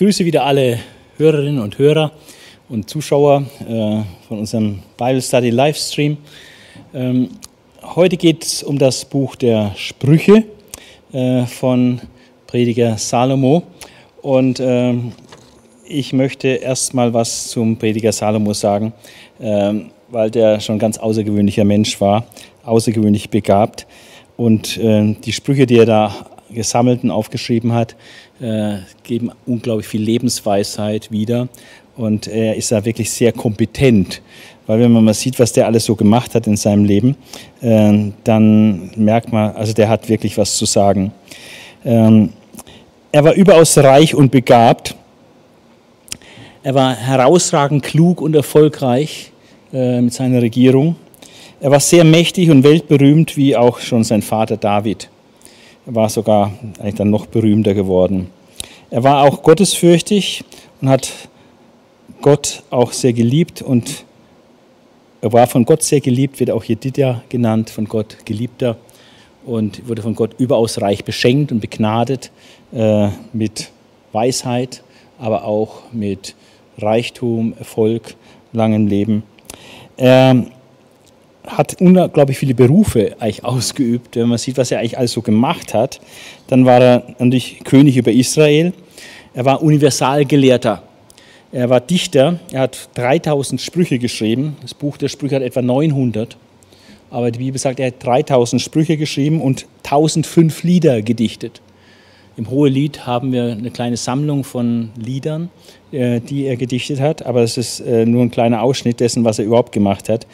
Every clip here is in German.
grüße wieder alle Hörerinnen und Hörer und Zuschauer äh, von unserem Bible Study Livestream. Ähm, heute geht es um das Buch der Sprüche äh, von Prediger Salomo. Und äh, ich möchte erstmal was zum Prediger Salomo sagen, ähm, weil der schon ein ganz außergewöhnlicher Mensch war, außergewöhnlich begabt. Und äh, die Sprüche, die er da gesammelt und aufgeschrieben hat, äh, geben unglaublich viel Lebensweisheit wieder. Und er ist da wirklich sehr kompetent. Weil wenn man mal sieht, was der alles so gemacht hat in seinem Leben, äh, dann merkt man, also der hat wirklich was zu sagen. Ähm, er war überaus reich und begabt. Er war herausragend klug und erfolgreich äh, mit seiner Regierung. Er war sehr mächtig und weltberühmt, wie auch schon sein Vater David. War sogar eigentlich dann noch berühmter geworden. Er war auch gottesfürchtig und hat Gott auch sehr geliebt und er war von Gott sehr geliebt, wird auch Jedidja genannt, von Gott geliebter und wurde von Gott überaus reich beschenkt und begnadet äh, mit Weisheit, aber auch mit Reichtum, Erfolg, langem Leben. Er hat unglaublich viele Berufe eigentlich ausgeübt. Wenn man sieht, was er eigentlich alles so gemacht hat, dann war er natürlich König über Israel. Er war Universalgelehrter. Er war Dichter. Er hat 3000 Sprüche geschrieben. Das Buch der Sprüche hat etwa 900. Aber die Bibel sagt, er hat 3000 Sprüche geschrieben und 1005 Lieder gedichtet. Im Hohelied haben wir eine kleine Sammlung von Liedern, die er gedichtet hat, aber es ist äh, nur ein kleiner Ausschnitt dessen, was er überhaupt gemacht hat.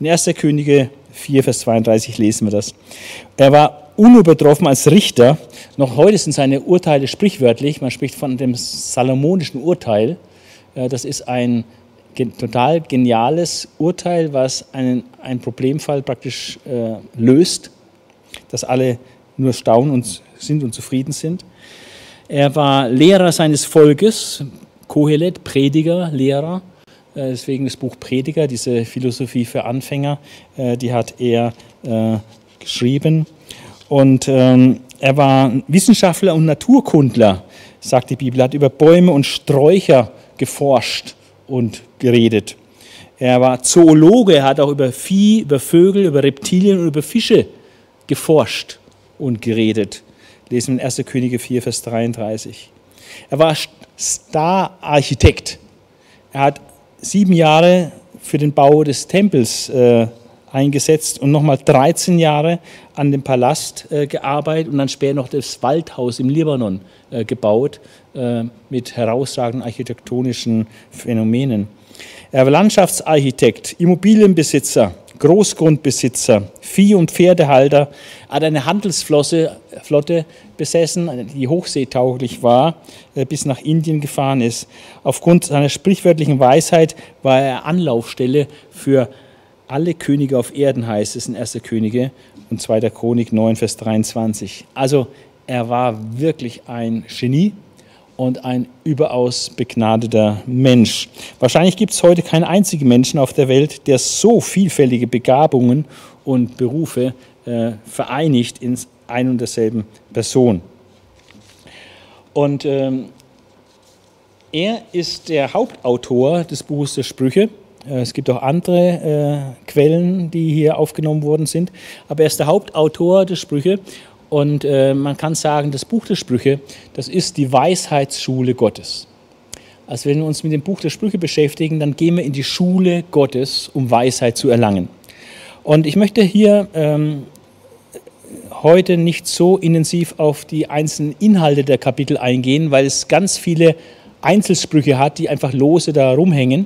In 1. Könige 4, Vers 32 lesen wir das. Er war unübertroffen als Richter. Noch heute sind seine Urteile sprichwörtlich. Man spricht von dem salomonischen Urteil. Äh, das ist ein total geniales Urteil, was einen, einen Problemfall praktisch äh, löst, dass alle nur staunen und sind und zufrieden sind. Er war Lehrer seines Volkes, Kohelet, Prediger, Lehrer. Äh, deswegen das Buch Prediger, diese Philosophie für Anfänger, äh, die hat er äh, geschrieben. Und ähm, er war Wissenschaftler und Naturkundler, sagt die Bibel, hat über Bäume und Sträucher geforscht und geredet. Er war Zoologe, er hat auch über Vieh, über Vögel, über Reptilien und über Fische geforscht und geredet. Lesen wir in 1. Könige 4, Vers 33. Er war Star-Architekt. Er hat sieben Jahre für den Bau des Tempels äh, eingesetzt und nochmal 13 Jahre an dem Palast äh, gearbeitet und dann später noch das Waldhaus im Libanon äh, gebaut äh, mit herausragenden architektonischen Phänomenen. Er war Landschaftsarchitekt, Immobilienbesitzer, Großgrundbesitzer, Vieh- und Pferdehalter, hat eine Handelsflotte besessen, die hochseetauglich war, äh, bis nach Indien gefahren ist. Aufgrund seiner sprichwörtlichen Weisheit war er Anlaufstelle für alle Könige auf Erden, heißt es in 1. Könige und 2. Chronik 9, Vers 23. Also er war wirklich ein Genie und ein überaus begnadeter Mensch. Wahrscheinlich gibt es heute keinen einzigen Menschen auf der Welt, der so vielfältige Begabungen und Berufe äh, vereinigt in ein und derselben Person. Und ähm, er ist der Hauptautor des Buches der Sprüche. Äh, es gibt auch andere äh, Quellen, die hier aufgenommen worden sind, aber er ist der Hauptautor der Sprüche und äh, man kann sagen, das Buch der Sprüche, das ist die Weisheitsschule Gottes. Also wenn wir uns mit dem Buch der Sprüche beschäftigen, dann gehen wir in die Schule Gottes, um Weisheit zu erlangen. Und ich möchte hier ähm, heute nicht so intensiv auf die einzelnen Inhalte der Kapitel eingehen, weil es ganz viele Einzelsprüche hat, die einfach lose da rumhängen.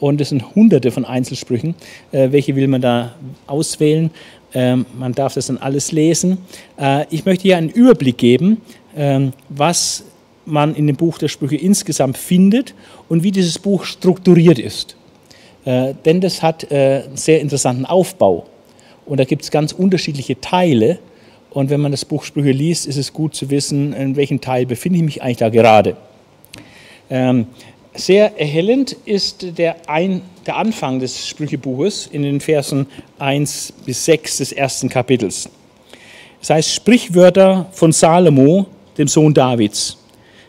Und es sind hunderte von Einzelsprüchen. Äh, welche will man da auswählen? Ähm, man darf das dann alles lesen. Äh, ich möchte hier einen Überblick geben, ähm, was man in dem Buch der Sprüche insgesamt findet und wie dieses Buch strukturiert ist. Äh, denn das hat äh, einen sehr interessanten Aufbau. Und da gibt es ganz unterschiedliche Teile. Und wenn man das Buch Sprüche liest, ist es gut zu wissen, in welchem Teil befinde ich mich eigentlich da gerade. Sehr erhellend ist der, Ein, der Anfang des Sprüchebuches in den Versen 1 bis 6 des ersten Kapitels. Es heißt Sprichwörter von Salomo, dem Sohn Davids,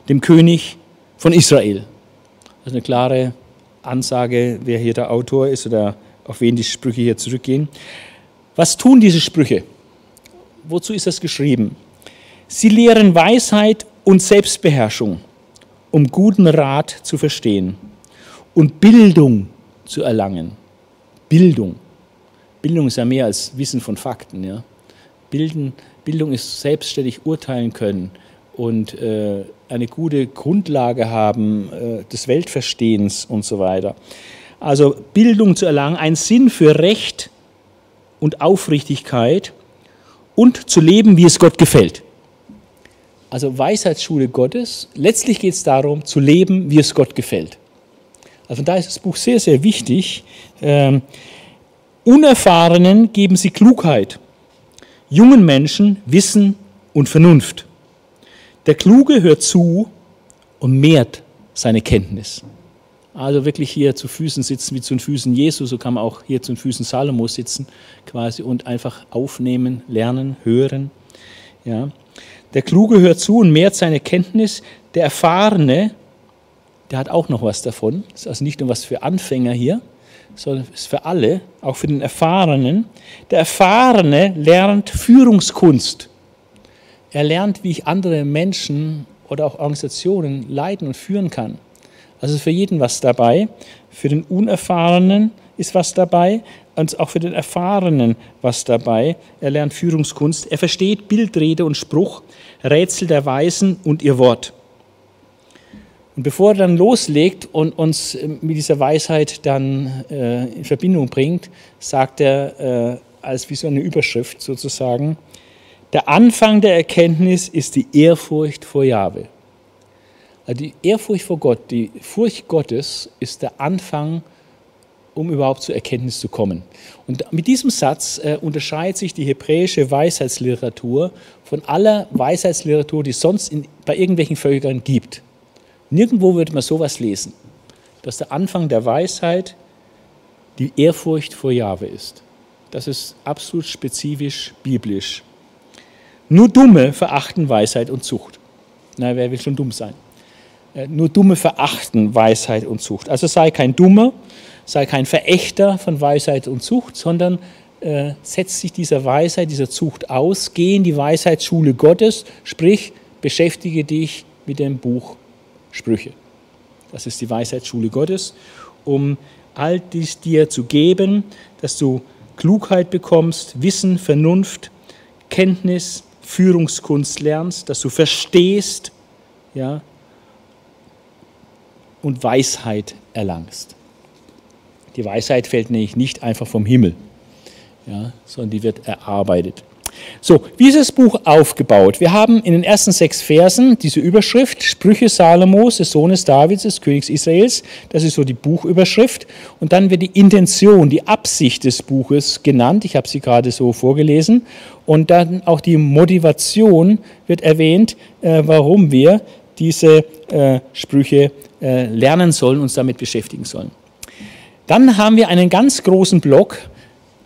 dem König von Israel. Das ist eine klare Ansage, wer hier der Autor ist oder auf wen die Sprüche hier zurückgehen. Was tun diese Sprüche? Wozu ist das geschrieben? Sie lehren Weisheit und Selbstbeherrschung, um guten Rat zu verstehen und Bildung zu erlangen. Bildung. Bildung ist ja mehr als Wissen von Fakten. Ja? Bilden, Bildung ist selbstständig urteilen können und äh, eine gute Grundlage haben äh, des Weltverstehens und so weiter. Also Bildung zu erlangen, einen Sinn für Recht und Aufrichtigkeit und zu leben, wie es Gott gefällt. Also Weisheitsschule Gottes, letztlich geht es darum, zu leben, wie es Gott gefällt. Also da ist das Buch sehr, sehr wichtig. Ähm, Unerfahrenen geben sie Klugheit, jungen Menschen Wissen und Vernunft. Der Kluge hört zu und mehrt seine Kenntnis. Also wirklich hier zu Füßen sitzen wie zu den Füßen Jesu, so kann man auch hier zu den Füßen Salomos sitzen quasi und einfach aufnehmen, lernen, hören. Ja. Der Kluge hört zu und mehrt seine Kenntnis. Der Erfahrene, der hat auch noch was davon. Das ist also nicht nur was für Anfänger hier, sondern ist für alle, auch für den Erfahrenen. Der Erfahrene lernt Führungskunst. Er lernt, wie ich andere Menschen oder auch Organisationen leiten und führen kann. Also für jeden was dabei. Für den Unerfahrenen ist was dabei und auch für den Erfahrenen was dabei. Er lernt Führungskunst. Er versteht Bildrede und Spruch, Rätsel der Weisen und ihr Wort. Und bevor er dann loslegt und uns mit dieser Weisheit dann äh, in Verbindung bringt, sagt er äh, als wie so eine Überschrift sozusagen, der Anfang der Erkenntnis ist die Ehrfurcht vor Jahwe. Also die Ehrfurcht vor Gott, die Furcht Gottes ist der Anfang, um überhaupt zur Erkenntnis zu kommen. Und mit diesem Satz äh, unterscheidet sich die hebräische Weisheitsliteratur von aller Weisheitsliteratur, die es sonst in, bei irgendwelchen Völkern gibt. Nirgendwo würde man sowas lesen, dass der Anfang der Weisheit die Ehrfurcht vor Jahwe ist. Das ist absolut spezifisch biblisch. Nur Dumme verachten Weisheit und Zucht. Na, wer will schon dumm sein? Äh, nur Dumme verachten Weisheit und Zucht. Also sei kein Dummer, sei kein Verächter von Weisheit und Zucht, sondern äh, setz dich dieser Weisheit, dieser Zucht aus, geh in die Weisheitsschule Gottes, sprich, beschäftige dich mit dem Buch Sprüche. Das ist die Weisheitsschule Gottes, um all dies dir zu geben, dass du Klugheit bekommst, Wissen, Vernunft, Kenntnis, Führungskunst lernst, dass du verstehst ja, und Weisheit erlangst. Die Weisheit fällt nämlich nicht einfach vom Himmel, ja, sondern die wird erarbeitet. So, wie ist das Buch aufgebaut? Wir haben in den ersten sechs Versen diese Überschrift, Sprüche Salomos, des Sohnes Davids, des Königs Israels. Das ist so die Buchüberschrift. Und dann wird die Intention, die Absicht des Buches genannt. Ich habe sie gerade so vorgelesen. Und dann auch die Motivation wird erwähnt, äh, warum wir diese äh, Sprüche lernen sollen, uns damit beschäftigen sollen. Dann haben wir einen ganz großen Block.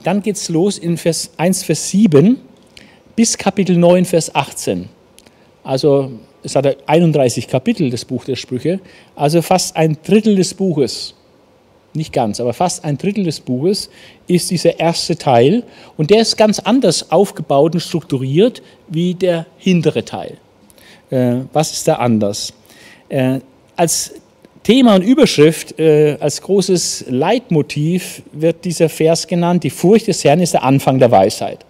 Dann geht es los in Vers 1, Vers 7 bis Kapitel 9, Vers 18. Also es hat 31 Kapitel, das Buch der Sprüche, also fast ein Drittel des Buches, nicht ganz, aber fast ein Drittel des Buches ist dieser erste Teil und der ist ganz anders aufgebaut und strukturiert wie der hintere Teil. Äh, was ist da anders? Äh, als Thema und Überschrift, äh, als großes Leitmotiv wird dieser Vers genannt, die Furcht des Herrn ist der Anfang der Weisheit.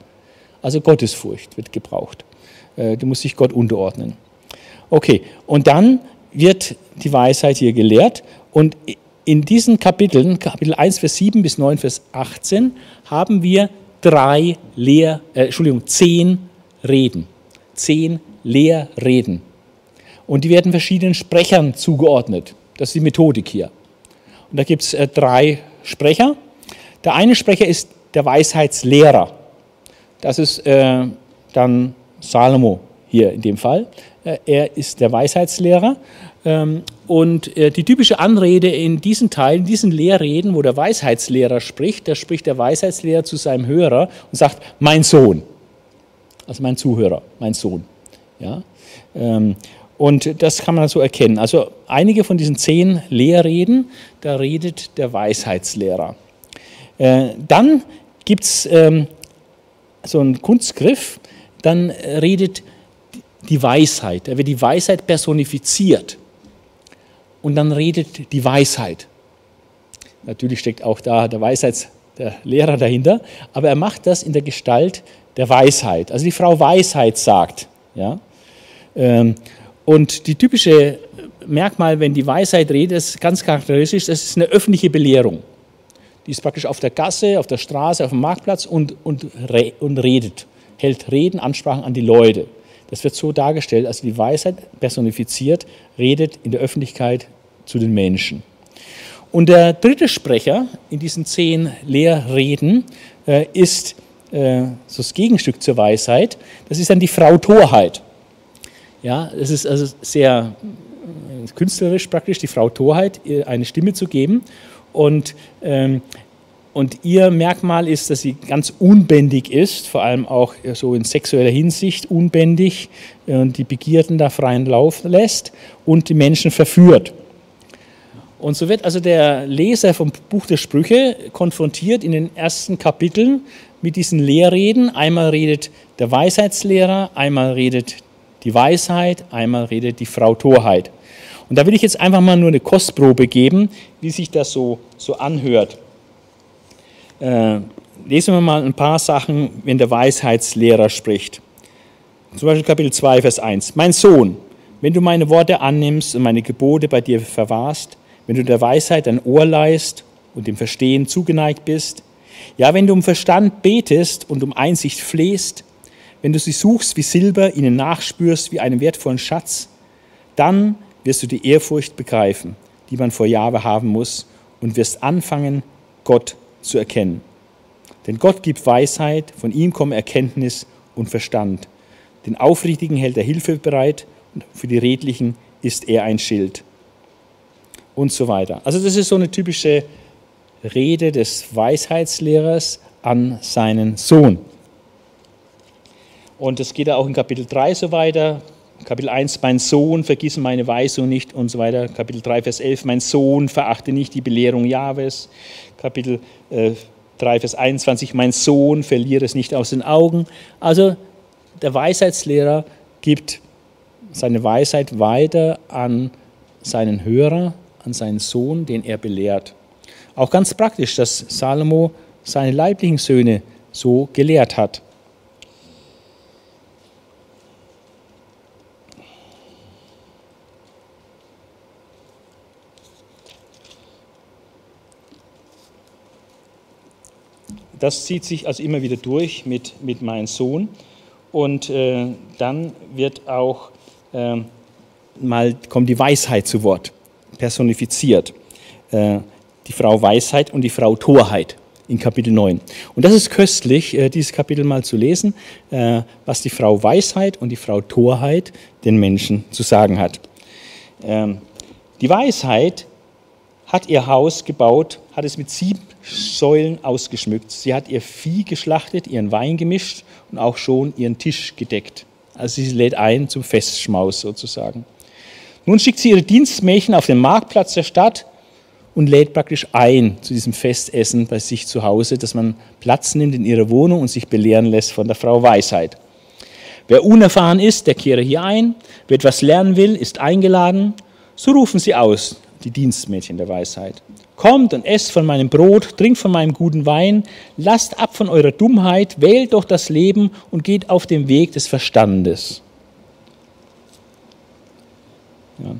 Also Gottesfurcht wird gebraucht. Äh, du musst dich Gott unterordnen. Okay, und dann wird die Weisheit hier gelehrt und in diesen Kapiteln, Kapitel 1, Vers 7 bis 9, Vers 18, haben wir drei Lehr, äh, Entschuldigung, zehn Reden. Zehn Lehrreden. Und die werden verschiedenen Sprechern zugeordnet. Das ist die Methodik hier. Und da gibt es äh, drei Sprecher. Der eine Sprecher ist der Weisheitslehrer. Das ist äh, dann Salomo hier in dem Fall. Äh, er ist der Weisheitslehrer. Ähm, und äh, die typische Anrede in diesen Teilen, in diesen Lehrreden, wo der Weisheitslehrer spricht, da spricht der Weisheitslehrer zu seinem Hörer und sagt, mein Sohn. Also mein Zuhörer, mein Sohn. Ja? Ähm, Und das kann man so erkennen. Also einige von diesen zehn Lehrreden, da redet der Weisheitslehrer. Äh, dann gibt es ähm, so einen Kunstgriff, dann redet die Weisheit, da wird die Weisheit personifiziert. Und dann redet die Weisheit. Natürlich steckt auch da der Weisheits, der Lehrer dahinter, aber er macht das in der Gestalt der Weisheit. Also die Frau Weisheit sagt. Ja? Ähm, und die typische Merkmal, wenn die Weisheit redet, ist ganz charakteristisch, das ist eine öffentliche Belehrung. Die ist praktisch auf der Gasse, auf der Straße, auf dem Marktplatz und, und, und redet, hält Reden, Ansprachen an die Leute. Das wird so dargestellt, als die Weisheit personifiziert, redet in der Öffentlichkeit zu den Menschen. Und der dritte Sprecher in diesen zehn Lehrreden äh, ist äh, so das Gegenstück zur Weisheit. Das ist dann die Frau Torheit. Ja, es ist also sehr äh, künstlerisch praktisch, die Frau Torheit eine Stimme zu geben. Und, ähm, und ihr Merkmal ist, dass sie ganz unbändig ist, vor allem auch so in sexueller Hinsicht unbändig und die Begierden da freien Lauf lässt und die Menschen verführt. Und so wird also der Leser vom Buch der Sprüche konfrontiert in den ersten Kapiteln mit diesen Lehrreden. Einmal redet der Weisheitslehrer, einmal redet die Weisheit, einmal redet die Frau Torheit. Und da will ich jetzt einfach mal nur eine Kostprobe geben, wie sich das so, so anhört. Äh, lesen wir mal ein paar Sachen, wenn der Weisheitslehrer spricht. Zum Beispiel Kapitel 2, Vers 1. Mein Sohn, wenn du meine Worte annimmst und meine Gebote bei dir verwahrst, wenn du der Weisheit ein Ohr leist und dem Verstehen zugeneigt bist, ja, wenn du um Verstand betest und um Einsicht flehst, wenn du sie suchst wie Silber, ihnen nachspürst wie einen wertvollen Schatz, dann wirst du die Ehrfurcht begreifen, die man vor Jahwe haben muss und wirst anfangen, Gott zu erkennen. Denn Gott gibt Weisheit, von ihm kommen Erkenntnis und Verstand. Den Aufrichtigen hält er Hilfe bereit und für die Redlichen ist er ein Schild und so weiter. Also das ist so eine typische Rede des Weisheitslehrers an seinen Sohn. Und das geht auch in Kapitel 3 so weiter. Kapitel 1, mein Sohn, vergiss meine Weisung nicht und so weiter. Kapitel 3, Vers 11, mein Sohn, verachte nicht die Belehrung Jahwes. Kapitel äh, 3, Vers 21, mein Sohn, verliere es nicht aus den Augen. Also der Weisheitslehrer gibt seine Weisheit weiter an seinen Hörer an seinen Sohn, den er belehrt. Auch ganz praktisch, dass Salomo seine leiblichen Söhne so gelehrt hat. Das zieht sich also immer wieder durch mit, mit meinem Sohn. Und äh, dann wird auch äh, mal kommt die Weisheit zu Wort personifiziert. Äh, die Frau Weisheit und die Frau Torheit in Kapitel 9. Und das ist köstlich, äh, dieses Kapitel mal zu lesen, äh, was die Frau Weisheit und die Frau Torheit den Menschen zu sagen hat. Ähm, die Weisheit hat ihr Haus gebaut, hat es mit sieben Säulen ausgeschmückt. Sie hat ihr Vieh geschlachtet, ihren Wein gemischt und auch schon ihren Tisch gedeckt. Also sie lädt ein zum Festschmaus sozusagen. Nun schickt sie ihre Dienstmädchen auf den Marktplatz der Stadt und lädt praktisch ein zu diesem Festessen bei sich zu Hause, dass man Platz nimmt in ihrer Wohnung und sich belehren lässt von der Frau Weisheit. Wer unerfahren ist, der kehre hier ein. Wer etwas lernen will, ist eingeladen. So rufen sie aus, die Dienstmädchen der Weisheit. Kommt und esst von meinem Brot, trinkt von meinem guten Wein, lasst ab von eurer Dummheit, wählt doch das Leben und geht auf den Weg des Verstandes. Ja.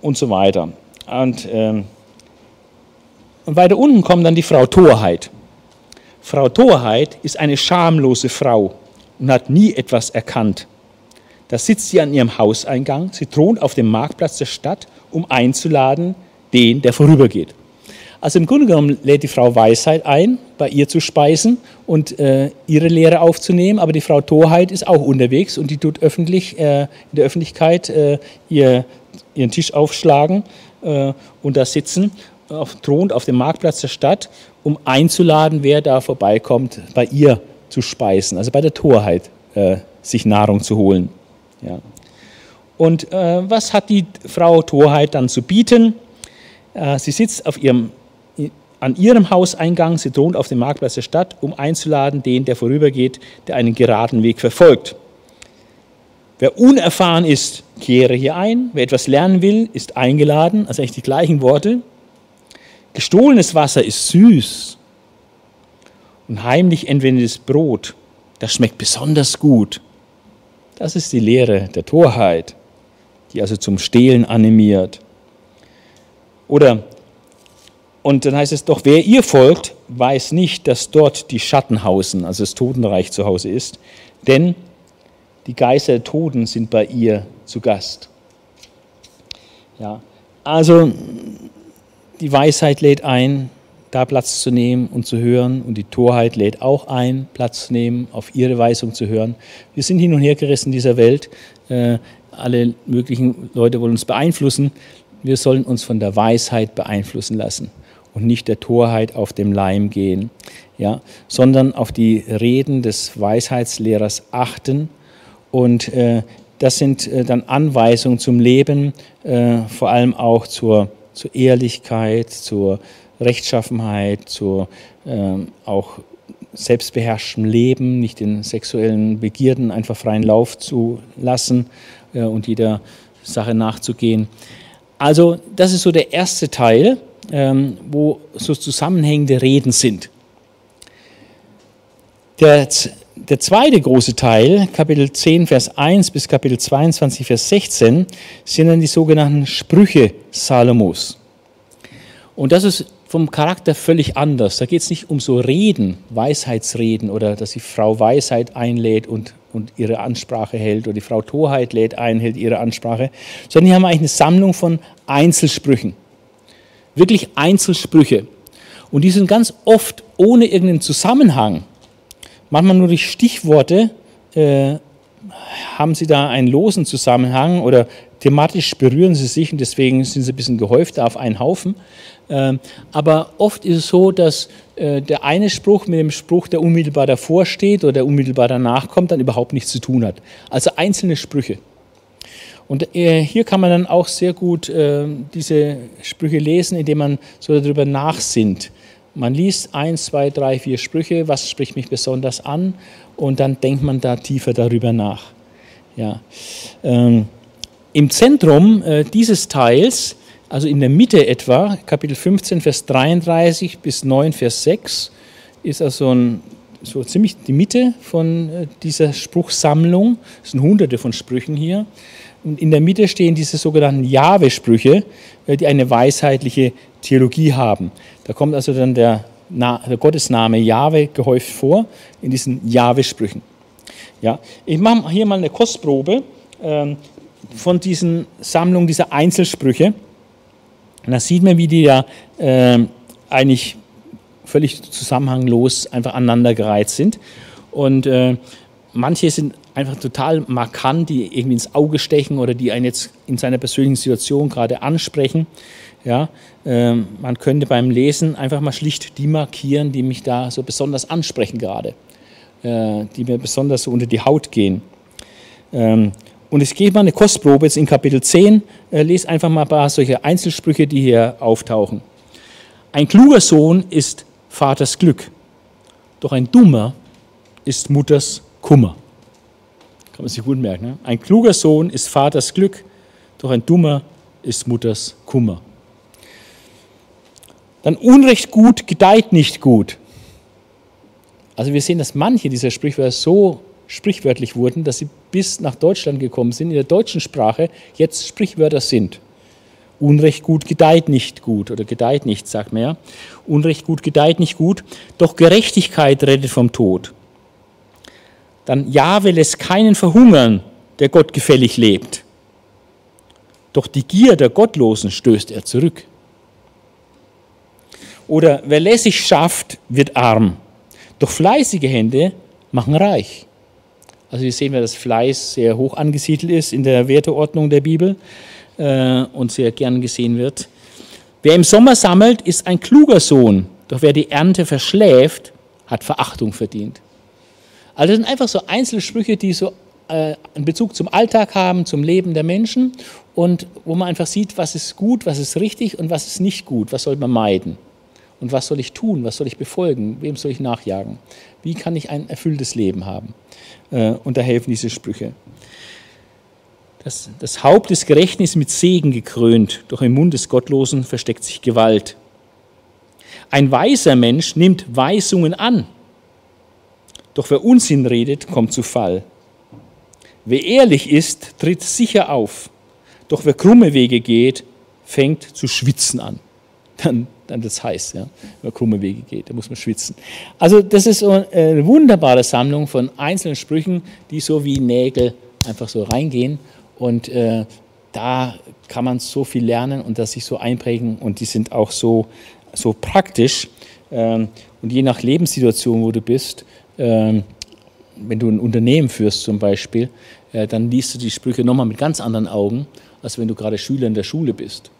Und so weiter. Und, ähm, und weiter unten kommt dann die Frau Torheit. Frau Torheit ist eine schamlose Frau und hat nie etwas erkannt. Da sitzt sie an ihrem Hauseingang, sie thront auf dem Marktplatz der Stadt, um einzuladen, den, der vorübergeht. Also im Grunde genommen lädt die Frau Weisheit ein, bei ihr zu speisen und äh, ihre Lehre aufzunehmen, aber die Frau Torheit ist auch unterwegs und die tut öffentlich, äh, in der Öffentlichkeit äh, ihr, ihren Tisch aufschlagen äh, und da sitzen, auf, thront auf dem Marktplatz der Stadt, um einzuladen, wer da vorbeikommt, bei ihr zu speisen, also bei der Torheit äh, sich Nahrung zu holen. Ja. Und äh, was hat die Frau Torheit dann zu bieten? Äh, sie sitzt auf ihrem, an ihrem Hauseingang, sie thront auf dem Marktplatz der Stadt, um einzuladen, den, der vorübergeht, der einen geraden Weg verfolgt. Wer unerfahren ist, kehre hier ein. Wer etwas lernen will, ist eingeladen. Also eigentlich die gleichen Worte. Gestohlenes Wasser ist süß und heimlich entwendetes Brot, das schmeckt besonders gut. Das ist die Lehre der Torheit, die also zum Stehlen animiert. Oder, und dann heißt es doch, wer ihr folgt, weiß nicht, dass dort die Schatten hausen, also das Totenreich zu Hause ist, denn die Geister der Toten sind bei ihr zu Gast. Ja, also die Weisheit lädt ein, da Platz zu nehmen und zu hören, und die Torheit lädt auch ein, Platz zu nehmen, auf ihre Weisung zu hören. Wir sind hin und her gerissen in dieser Welt. Alle möglichen Leute wollen uns beeinflussen. Wir sollen uns von der Weisheit beeinflussen lassen und nicht der Torheit auf dem Leim gehen, ja, sondern auf die Reden des Weisheitslehrers achten und äh, das sind äh, dann Anweisungen zum Leben, äh, vor allem auch zur, zur Ehrlichkeit, zur Rechtschaffenheit, zur ähm, auch selbstbeherrschtem Leben, nicht den sexuellen Begierden einfach freien Lauf zu lassen und jeder Sache nachzugehen. Also das ist so der erste Teil, ähm, wo so zusammenhängende Reden sind. Der der zweite große Teil, Kapitel 10, Vers 1 bis Kapitel 22, Vers 16, sind dann die sogenannten Sprüche Salomos. Und das ist vom Charakter völlig anders. Da geht es nicht um so Reden, Weisheitsreden oder dass die Frau Weisheit einlädt und, und ihre Ansprache hält oder die Frau Torheit lädt ein, hält ihre Ansprache, sondern die haben eigentlich eine Sammlung von Einzelsprüchen. Wirklich Einzelsprüche. Und die sind ganz oft ohne irgendeinen Zusammenhang manchmal nur durch Stichworte äh, haben sie da einen losen Zusammenhang oder thematisch berühren sie sich und deswegen sind sie ein bisschen gehäuft auf einen Haufen. Ähm, aber oft ist es so, dass äh, der eine Spruch mit dem Spruch, der unmittelbar davor steht oder der unmittelbar danach kommt, dann überhaupt nichts zu tun hat. Also einzelne Sprüche. Und äh, hier kann man dann auch sehr gut äh, diese Sprüche lesen, indem man so darüber nachsinnt. Man liest eins, zwei, drei, vier Sprüche, was spricht mich besonders an und dann denkt man da tiefer darüber nach. Ja. Ähm, Im Zentrum äh, dieses Teils, also in der Mitte etwa, Kapitel 15, Vers 33 bis 9, Vers 6, ist also ein, so ziemlich die Mitte von äh, dieser Spruchsammlung. Es sind hunderte von Sprüchen hier. Und in der Mitte stehen diese sogenannten Jahwe-Sprüche, äh, die eine weisheitliche Theologie haben. Da kommt also dann der, der Gottesname Jahwe gehäuft vor in diesen Jahwe-Sprüchen. Ja, ich mache hier mal eine Kostprobe ähm, von diesen Sammlungen dieser Einzelsprüche. Und da sieht man, wie die ja äh, eigentlich völlig zusammenhanglos einfach aneinandergereiht sind. Und äh, manche sind einfach total markant, die irgendwie ins Auge stechen oder die einen jetzt in seiner persönlichen Situation gerade ansprechen. Ja, ähm, man könnte beim Lesen einfach mal schlicht die markieren, die mich da so besonders ansprechen gerade, äh, die mir besonders so unter die Haut gehen. Ähm, und ich gebe mal eine Kostprobe jetzt in Kapitel 10, äh, lese einfach mal ein paar solche Einzelsprüche, die hier auftauchen. Ein kluger Sohn ist Vaters Glück, doch ein dummer ist Mutters Kummer. Kann man sich gut merken. Ne? Ein kluger Sohn ist Vaters Glück, doch ein dummer ist Mutters Kummer. Dann Unrecht gut gedeiht nicht gut. Also wir sehen, dass manche dieser Sprichwörter so sprichwörtlich wurden, dass sie bis nach Deutschland gekommen sind, in der deutschen Sprache jetzt Sprichwörter sind. Unrecht gut gedeiht nicht gut oder gedeiht nicht, sagt man ja. Unrecht gut gedeiht nicht gut, doch Gerechtigkeit rettet vom Tod dann Jahwe lässt keinen verhungern, der Gott gefällig lebt. Doch die Gier der Gottlosen stößt er zurück. Oder wer lässig schafft, wird arm. Doch fleißige Hände machen reich. Also hier sehen wir, dass Fleiß sehr hoch angesiedelt ist in der Werteordnung der Bibel äh, und sehr gern gesehen wird. Wer im Sommer sammelt, ist ein kluger Sohn. Doch wer die Ernte verschläft, hat Verachtung verdient. Also das sind einfach so Einzelsprüche, die so äh, einen Bezug zum Alltag haben, zum Leben der Menschen und wo man einfach sieht, was ist gut, was ist richtig und was ist nicht gut, was soll man meiden. Und was soll ich tun, was soll ich befolgen, wem soll ich nachjagen? Wie kann ich ein erfülltes Leben haben? Äh, und da helfen diese Sprüche. Das, das Haupt des Gerechten ist mit Segen gekrönt, doch im Mund des Gottlosen versteckt sich Gewalt. Ein weiser Mensch nimmt Weisungen an, doch wer Unsinn redet, kommt zu Fall. Wer ehrlich ist, tritt sicher auf, doch wer krumme Wege geht, fängt zu schwitzen an. Dann, dann wird es heiß, ja? wer krumme Wege geht, da muss man schwitzen. Also das ist eine wunderbare Sammlung von einzelnen Sprüchen, die so wie Nägel einfach so reingehen und äh, da kann man so viel lernen und das sich so einprägen und die sind auch so, so praktisch. Ähm, und je nach Lebenssituation, wo du bist, ähm, wenn du ein Unternehmen führst zum Beispiel, äh, dann liest du die Sprüche nochmal mit ganz anderen Augen, als wenn du gerade Schüler in der Schule bist.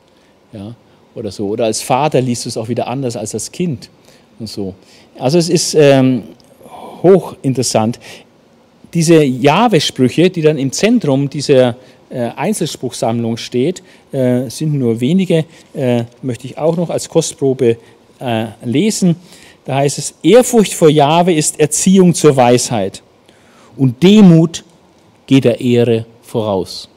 Ja, oder so. Oder als Vater liest du es auch wieder anders als als Kind und so. Also es ist ähm, hochinteressant. Diese Jahwe-Sprüche, die dann im Zentrum dieser äh, Einzelspruchsammlung steht, äh, sind nur wenige, äh, möchte ich auch noch als Kostprobe äh, lesen. Da heißt es, Ehrfurcht vor Jahwe ist Erziehung zur Weisheit und Demut geht der Ehre voraus.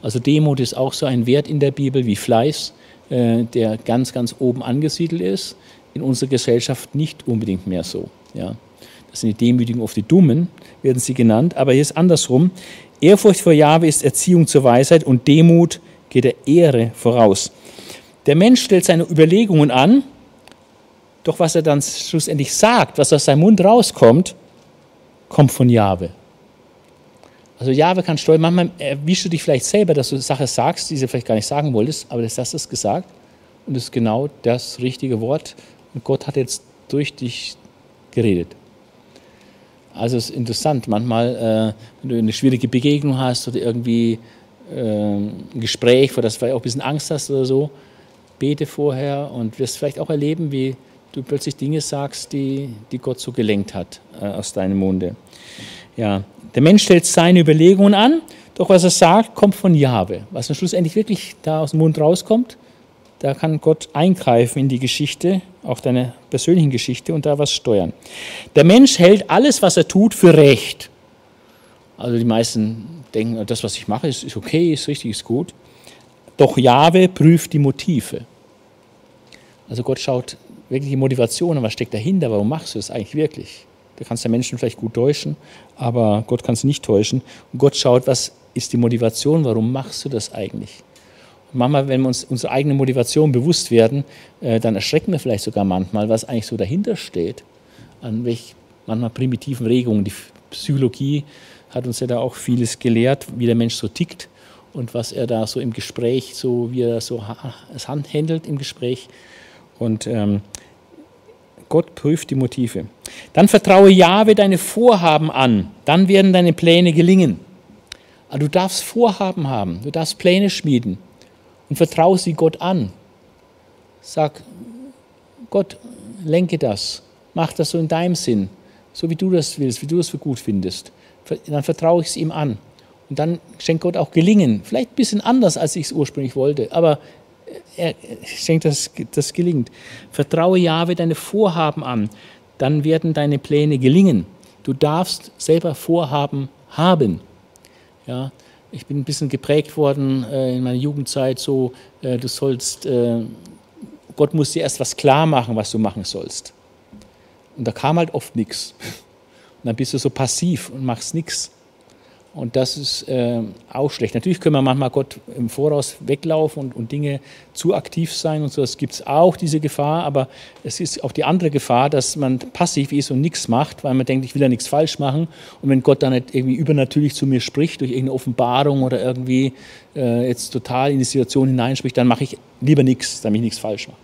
Also Demut ist auch so ein Wert in der Bibel wie Fleiß, der ganz, ganz oben angesiedelt ist. In unserer Gesellschaft nicht unbedingt mehr so. Ja. Das sind die Demütigen auf die Dummen, werden sie genannt, aber hier ist andersrum. Ehrfurcht vor Jahwe ist Erziehung zur Weisheit und Demut geht der Ehre voraus. Der Mensch stellt seine Überlegungen an, doch was er dann schlussendlich sagt, was aus seinem Mund rauskommt, kommt von Jahwe. Also Jahwe kann steuern. Manchmal erwischst du dich vielleicht selber, dass du Sachen sagst, die du vielleicht gar nicht sagen wolltest, aber das hast du gesagt und das ist genau das richtige Wort. Und Gott hat jetzt durch dich geredet. Also es ist interessant, manchmal, äh, wenn du eine schwierige Begegnung hast oder irgendwie äh, ein Gespräch, vor das du vielleicht auch ein bisschen Angst hast oder so, bete vorher und wirst vielleicht auch erleben, wie du plötzlich Dinge sagst, die, die Gott so gelenkt hat äh, aus deinem Munde. Ja, der Mensch stellt seine Überlegungen an, doch was er sagt, kommt von Jahwe. Was dann schlussendlich wirklich da aus dem Mund rauskommt, da kann Gott eingreifen in die Geschichte, auch deine persönlichen Geschichte und da was steuern. Der Mensch hält alles, was er tut, für recht. Also die meisten denken, das, was ich mache, ist, ist okay, ist richtig, ist gut. Doch Jahwe prüft die Motive. Also Gott schaut wirklich die Motivation, was steckt dahinter, warum machst du es eigentlich wirklich? Da kannst du Menschen vielleicht gut täuschen, aber Gott kann sie nicht täuschen. Und Gott schaut, was ist die Motivation, warum machst du das eigentlich? Und manchmal, wenn wir uns unsere eigene Motivation bewusst werden, äh, dann erschrecken wir vielleicht sogar manchmal, was eigentlich so dahinter steht, an welch manchmal primitiven Regungen. Die Psychologie hat uns ja da auch vieles gelehrt, wie der Mensch so tickt und was er da so im Gespräch, so wie er so das handhändelt im Gespräch. Und ähm, Gott prüft die Motive. Dann vertraue Jahwe deine Vorhaben an, dann werden deine Pläne gelingen. Also du darfst Vorhaben haben, du darfst Pläne schmieden und vertraue sie Gott an. Sag, Gott, lenke das, mach das so in deinem Sinn, so wie du das willst, wie du es für gut findest. Dann vertraue ich es ihm an. Und dann schenkt Gott auch Gelingen. Vielleicht ein bisschen anders, als ich es ursprünglich wollte, aber er schenkt, dass das gelingt. Vertraue Jahwe deine Vorhaben an, dann werden deine Pläne gelingen. Du darfst selber Vorhaben haben. Ja, ich bin ein bisschen geprägt worden äh, in meiner Jugendzeit so, äh, du sollst, äh, Gott muss dir erst was klar machen, was du machen sollst. Und da kam halt oft nichts. Und dann bist du so passiv und machst nichts. Und das ist äh, auch schlecht. Natürlich können wir manchmal Gott im Voraus weglaufen und, und Dinge zu aktiv sein und so. Das gibt es auch, diese Gefahr. Aber es ist auch die andere Gefahr, dass man passiv ist und nichts macht, weil man denkt, ich will ja nichts falsch machen. Und wenn Gott dann nicht irgendwie übernatürlich zu mir spricht, durch irgendeine Offenbarung oder irgendwie äh, jetzt total in die Situation hineinspricht, dann mache ich lieber nichts, damit ich nichts falsch mache.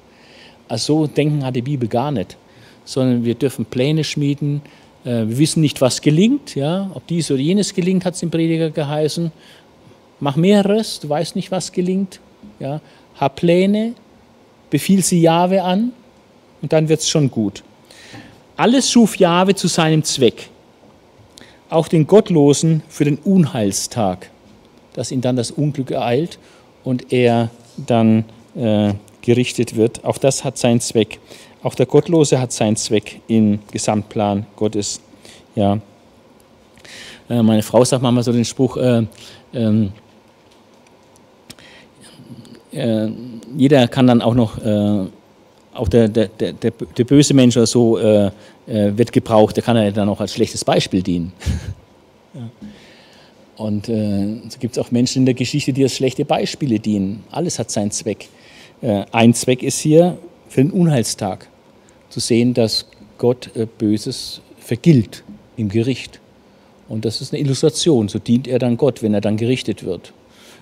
Also so denken hat die Bibel gar nicht. Sondern wir dürfen Pläne schmieden, wir wissen nicht, was gelingt, ja, ob dies oder jenes gelingt, hat es im Prediger geheißen. Mach mehreres, du weißt nicht, was gelingt. Ja. Hab Pläne, befiehl sie Jahwe an und dann wird es schon gut. Alles schuf Jahwe zu seinem Zweck. auch den Gottlosen für den Unheilstag, dass ihn dann das Unglück ereilt und er dann äh, gerichtet wird. Auch das hat seinen Zweck. Auch der Gottlose hat seinen Zweck im Gesamtplan Gottes. Ja. Äh, meine Frau sagt manchmal so den Spruch, äh, ähm, äh, jeder kann dann auch noch, äh, auch der, der, der, der, böse Mensch oder so äh, wird gebraucht, der kann ja dann auch als schlechtes Beispiel dienen. ja. Und so gibt es auch Menschen in der Geschichte, die als schlechte Beispiele dienen. Alles hat seinen Zweck. ein Zweck ist hier für den Unheilstag zu sehen, dass Gott Böses vergilt im Gericht. Und das ist eine Illustration. So dient er dann Gott, wenn er dann gerichtet wird.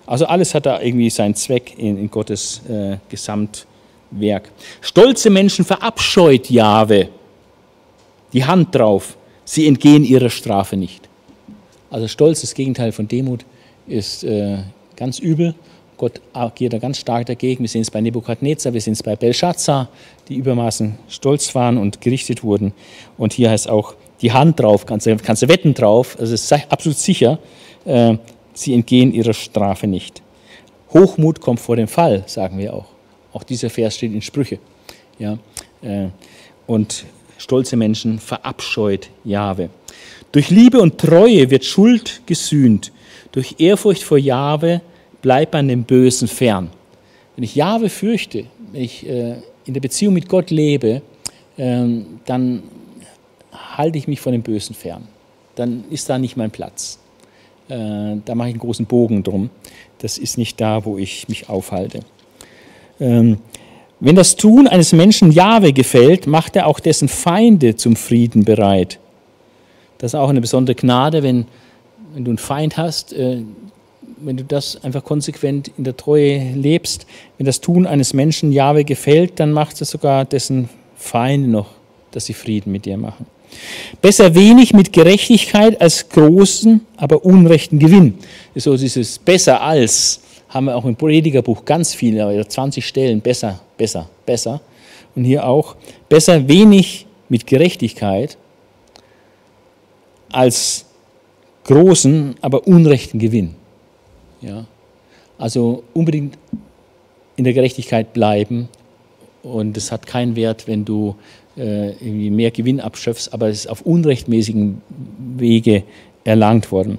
Also alles hat da irgendwie seinen Zweck in, in Gottes äh, Gesamtwerk. Stolze Menschen verabscheut Jahwe. Die Hand drauf. Sie entgehen ihrer Strafe nicht. Also Stolz, das Gegenteil von Demut, ist äh, ganz übel. Gott agiert da ganz stark dagegen. Wir sehen es bei Nebukadnezar, wir sehen es bei Belshazzar, die übermaßen stolz waren und gerichtet wurden. Und hier heißt auch die Hand drauf, kannst kannst du wetten drauf, also es ist absolut sicher, äh, sie entgehen ihrer Strafe nicht. Hochmut kommt vor dem Fall, sagen wir auch. Auch dieser Vers steht in Sprüche. Ja, äh, und stolze Menschen verabscheut Jahwe. Durch Liebe und Treue wird Schuld gesühnt. Durch Ehrfurcht vor Jahwe bleibt man dem Bösen fern. Wenn ich Jahwe fürchte, wenn ich äh, in der Beziehung mit Gott lebe, ähm, dann halte ich mich von dem Bösen fern. Dann ist da nicht mein Platz. Äh, da mache ich einen großen Bogen drum. Das ist nicht da, wo ich mich aufhalte. Ähm, wenn das Tun eines Menschen Jahwe gefällt, macht er auch dessen Feinde zum Frieden bereit. Das ist auch eine besondere Gnade, wenn, wenn du einen Feind hast, äh, wenn du das einfach konsequent in der Treue lebst. Wenn das Tun eines Menschen Jahwe gefällt, dann macht es sogar dessen Feinde noch, dass sie Frieden mit dir machen. Besser wenig mit Gerechtigkeit als großen, aber unrechten Gewinn. So dieses besser als haben wir auch im Predigerbuch ganz viele, 20 Stellen, besser, besser, besser. Und hier auch besser wenig mit Gerechtigkeit als großen, aber unrechten Gewinn. Ja? Also unbedingt in der Gerechtigkeit bleiben und es hat keinen Wert, wenn du äh, irgendwie mehr Gewinn abschöpfst, aber es ist auf unrechtmäßigen Wege erlangt worden.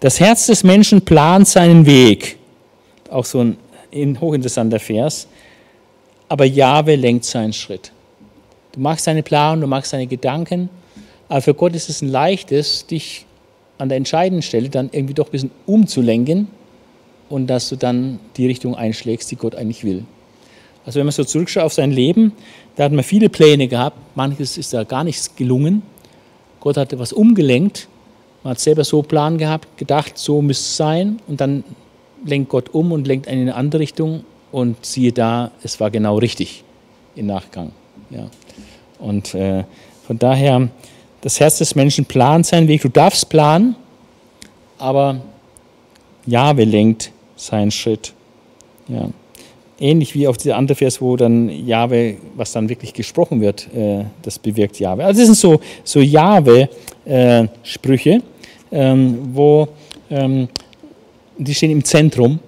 Das Herz des Menschen plant seinen Weg. Auch so ein hochinteressanter Vers. Aber Jahwe lenkt seinen Schritt. Du machst deine Planung, du machst deine Gedanken, aber für Gott ist es ein leichtes, dich an der entscheidenden Stelle dann irgendwie doch ein bisschen umzulenken und dass du dann die Richtung einschlägst, die Gott eigentlich will. Also wenn man so zurückschaut auf sein Leben, da hat man viele Pläne gehabt, manches ist da gar nichts gelungen. Gott hat etwas umgelenkt, man hat selber so einen Plan gehabt, gedacht, so müsste es sein und dann lenkt Gott um und lenkt einen in eine andere Richtung und siehe da, es war genau richtig im Nachgang. Ja. Und äh, von daher, das Herz des Menschen plant seinen Weg. Du darfst planen, aber Jahwe lenkt seinen Schritt. Ja ähnlich wie auf dieser andere Vers, wo dann Jahwe, was dann wirklich gesprochen wird, äh, das bewirkt Jahwe. Also das sind so, so Jahwe-Sprüche, ähm, wo ähm, die stehen im Zentrum.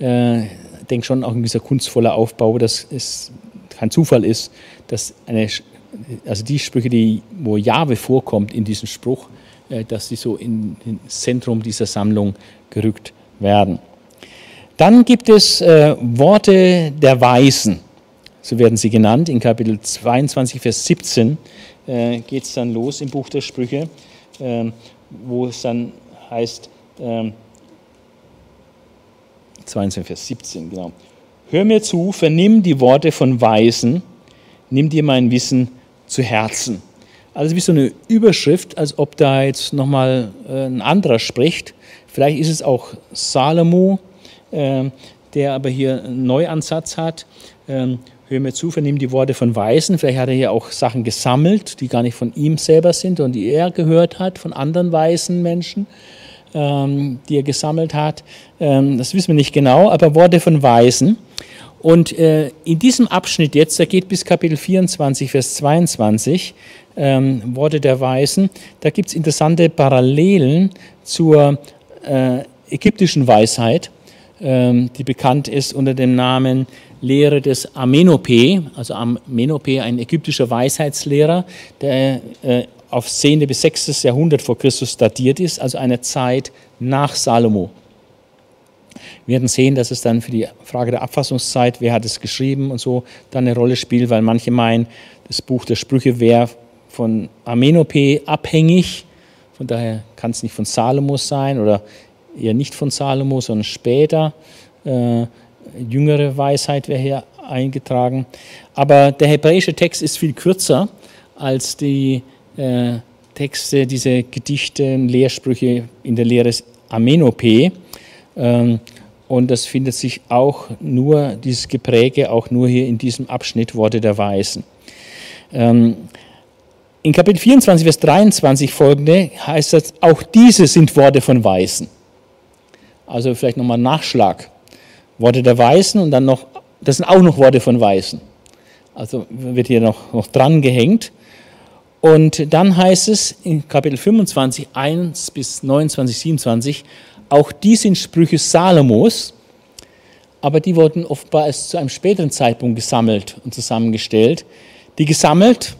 Äh, ich denke schon auch ein gewisser kunstvoller Aufbau, dass es kein Zufall ist, dass eine, also die Sprüche, die, wo Jahwe vorkommt in diesem Spruch, äh, dass sie so in, ins Zentrum dieser Sammlung gerückt werden. Dann gibt es äh, Worte der Weisen, so werden sie genannt. In Kapitel 22, Vers 17 äh, geht es dann los im Buch der Sprüche, äh, wo es dann heißt, äh, 22, Vers 17, genau. Hör mir zu, vernimm die Worte von Weisen, nimm dir mein Wissen zu Herzen. Also wie so eine Überschrift, als ob da jetzt nochmal äh, ein anderer spricht. Vielleicht ist es auch Salomo, ähm, der aber hier einen Neuansatz hat. Ähm, hör mir zu, vernimm die Worte von Weisen. Vielleicht hat er hier auch Sachen gesammelt, die gar nicht von ihm selber sind und die er gehört hat, von anderen weisen Menschen. ähm, die er gesammelt hat. Ähm, das wissen wir nicht genau, aber Worte von Weisen. Und äh, in diesem Abschnitt jetzt, der geht bis Kapitel 24, Vers 22, ähm, Worte der Weisen, da gibt es interessante Parallelen zur äh, ägyptischen Weisheit, ähm, die bekannt ist unter dem Namen Lehre des Amenope, also Amenope, ein ägyptischer Weisheitslehrer, der äh, auf 10. bis 6. Jahrhundert vor Christus datiert ist, also eine Zeit nach Salomo. Wir werden sehen, dass es dann für die Frage der Abfassungszeit, wer hat es geschrieben und so, dann eine Rolle spielt, weil manche meinen, das Buch der Sprüche wäre von Amenope abhängig, von daher kann es nicht von Salomo sein oder eher nicht von Salomo, sondern später. Äh, jüngere Weisheit wäre hier eingetragen. Aber der hebräische Text ist viel kürzer als die äh, Texte, diese Gedichte, Lehrsprüche in der Lehre Amenope. Ähm, und das findet sich auch nur, dieses Gepräge auch nur hier in diesem Abschnitt Worte der Weisen. Ähm, in Kapitel 24, Vers 23 folgende heißt es, auch diese sind Worte von Weisen. Also vielleicht nochmal Nachschlag. Worte der Weisen und dann noch, das sind auch noch Worte von Weisen. Also wird hier noch, noch dran gehängt. Und dann heißt es in Kapitel 25, 1 bis 29, 27, auch die sind Sprüche Salomos, aber die wurden offenbar erst zu einem späteren Zeitpunkt gesammelt und zusammengestellt. Die gesammelt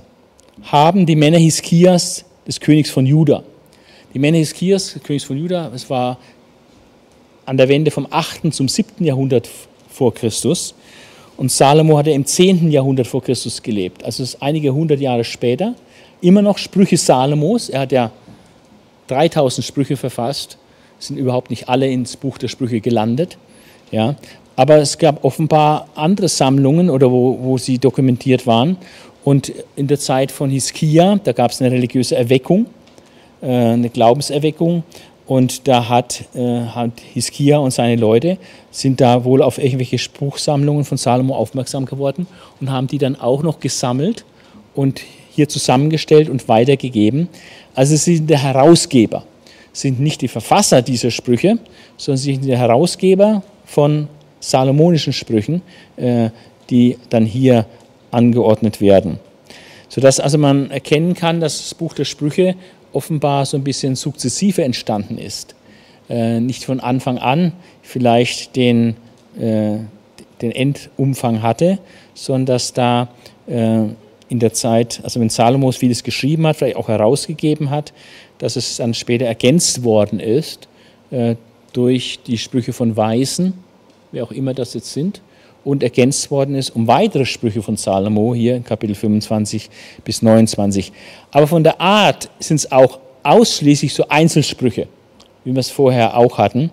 haben die Männer Hiskias des Königs von Juda. Die Männer Hiskias, des Königs von Juda, es war an der Wende vom 8. zum 7. Jahrhundert vor Christus. Und Salomo hatte im 10. Jahrhundert vor Christus gelebt. Also es ist einige hundert Jahre später. Immer noch Sprüche Salomos. Er hat ja 3000 Sprüche verfasst sind überhaupt nicht alle ins Buch der Sprüche gelandet. Ja. Aber es gab offenbar andere Sammlungen oder wo, wo sie dokumentiert waren. Und in der Zeit von Hiskia, da gab es eine religiöse Erweckung, äh, eine Glaubenserweckung. Und da hat, äh, hat Hiskia und seine Leute sind da wohl auf irgendwelche Spruchsammlungen von Salomo aufmerksam geworden und haben die dann auch noch gesammelt und hier zusammengestellt und weitergegeben. Also sie sind der Herausgeber sind nicht die Verfasser dieser Sprüche, sondern sie sind die Herausgeber von salomonischen Sprüchen, äh, die dann hier angeordnet werden. Sodass also man erkennen kann, dass das Buch der Sprüche offenbar so ein bisschen sukzessive entstanden ist. Äh, nicht von Anfang an vielleicht den, äh, den Endumfang hatte, sondern dass da in der Zeit, also wenn Salomos vieles geschrieben hat, vielleicht auch herausgegeben hat, dass es dann später ergänzt worden ist äh, durch die Sprüche von Weisen, wer auch immer das jetzt sind, und ergänzt worden ist um weitere Sprüche von Salomo hier in Kapitel 25 bis 29. Aber von der Art sind es auch ausschließlich so Einzelsprüche, wie wir es vorher auch hatten.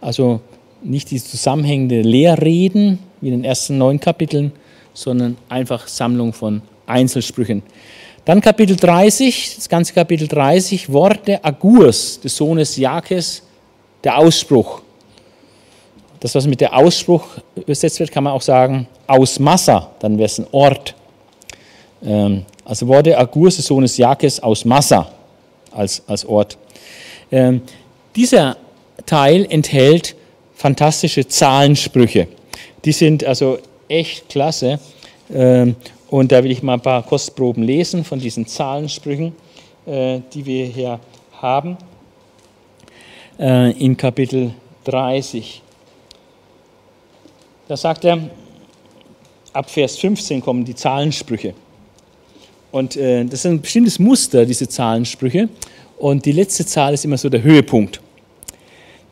Also nicht die zusammenhängende Lehrreden wie in den ersten neun Kapiteln, sondern einfach Sammlung von Einzelsprüchen. Dann Kapitel 30, das ganze Kapitel 30, Worte Agurs, des Sohnes Jakes, der Ausspruch. Das, was mit der Ausspruch übersetzt wird, kann man auch sagen, aus Massa, dann wäre es ein Ort. Ähm, also Worte Agurs, des Sohnes Jakes, aus Massa als, als Ort. Ähm, dieser Teil enthält fantastische Zahlensprüche. Die sind also echt klasse. Ähm, und da will ich mal ein paar Kostproben lesen von diesen Zahlensprüchen, äh, die wir hier haben, äh, in Kapitel 30. Da sagt er, ab Vers 15 kommen die Zahlensprüche. Und äh, das ist ein bestimmtes Muster, diese Zahlensprüche. Und die letzte Zahl ist immer so der Höhepunkt.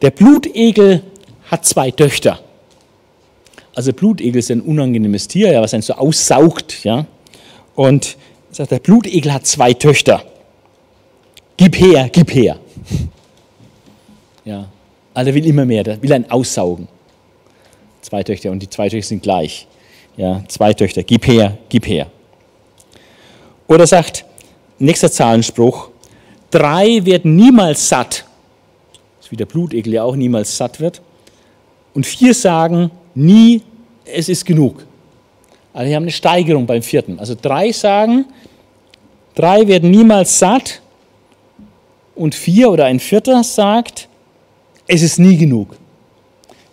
Der Blutegel hat zwei Töchter. Also Blutegel ist ein unangenehmes Tier, ja, was einen so aussaugt. Ja? Und sagt, der Blutegel hat zwei Töchter. Gib her, gib her. Ja, also er will immer mehr, der will einen aussaugen. Zwei Töchter und die zwei Töchter sind gleich. Ja, zwei Töchter, gib her, gib her. Oder sagt, nächster Zahlenspruch, drei werden niemals satt. Das ist wie der Blutegel ja auch niemals satt wird. Und vier sagen, nie, es ist genug. Also wir haben eine Steigerung beim vierten. Also drei sagen, drei werden niemals satt und vier oder ein Vierter sagt, es ist nie genug.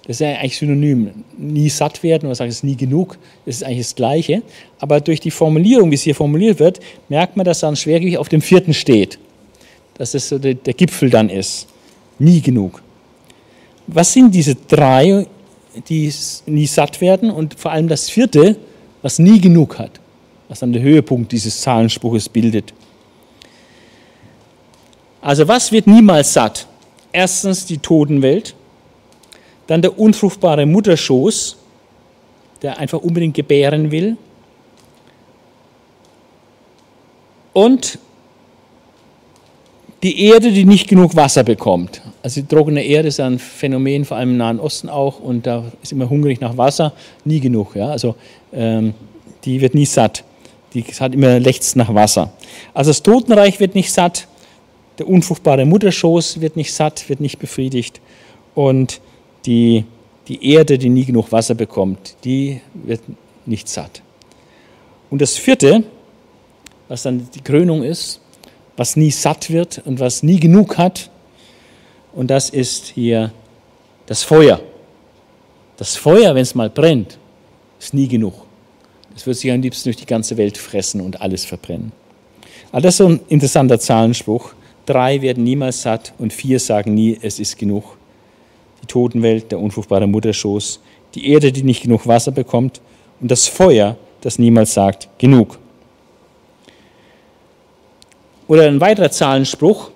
Das ist ja eigentlich synonym. Nie satt werden oder sagen, es ist nie genug. Das ist eigentlich das Gleiche. Aber durch die Formulierung, wie es hier formuliert wird, merkt man, dass da ein Schwergewicht auf dem vierten steht. Dass das so der, der Gipfel dann ist. Nie genug. Was sind diese drei, die nie satt werden und vor allem das vierte, was nie genug hat, was dann der Höhepunkt dieses Zahlenspruches bildet? Also was wird niemals satt? Erstens die Totenwelt, dann der unfruchtbare Mutterschoß, der einfach unbedingt gebären will. Und die Erde, die nicht genug Wasser bekommt. Also die trockene Erde ist ein Phänomen, vor allem im Nahen Osten auch, und da ist immer hungrig nach Wasser, nie genug. Ja? Also ähm, die wird nie satt. Die hat immer lechzt nach Wasser. Also das Totenreich wird nicht satt, der unfruchtbare Mutterschoß wird nicht satt, wird nicht befriedigt und die, die Erde, die nie genug Wasser bekommt, die wird nicht satt. Und das vierte, was dann die Krönung ist, was nie satt wird und was nie genug hat, und das ist hier das Feuer. Das Feuer, wenn es mal brennt, ist nie genug. Es wird sich am liebsten durch die ganze Welt fressen und alles verbrennen. Aber das ist so ein interessanter Zahlenspruch. Drei werden niemals satt und vier sagen nie, es ist genug. Totenwelt, der unfruchtbare Mutterschoß, die Erde, die nicht genug Wasser bekommt und das Feuer, das niemals sagt, genug. Oder ein weiterer Zahlenspruch,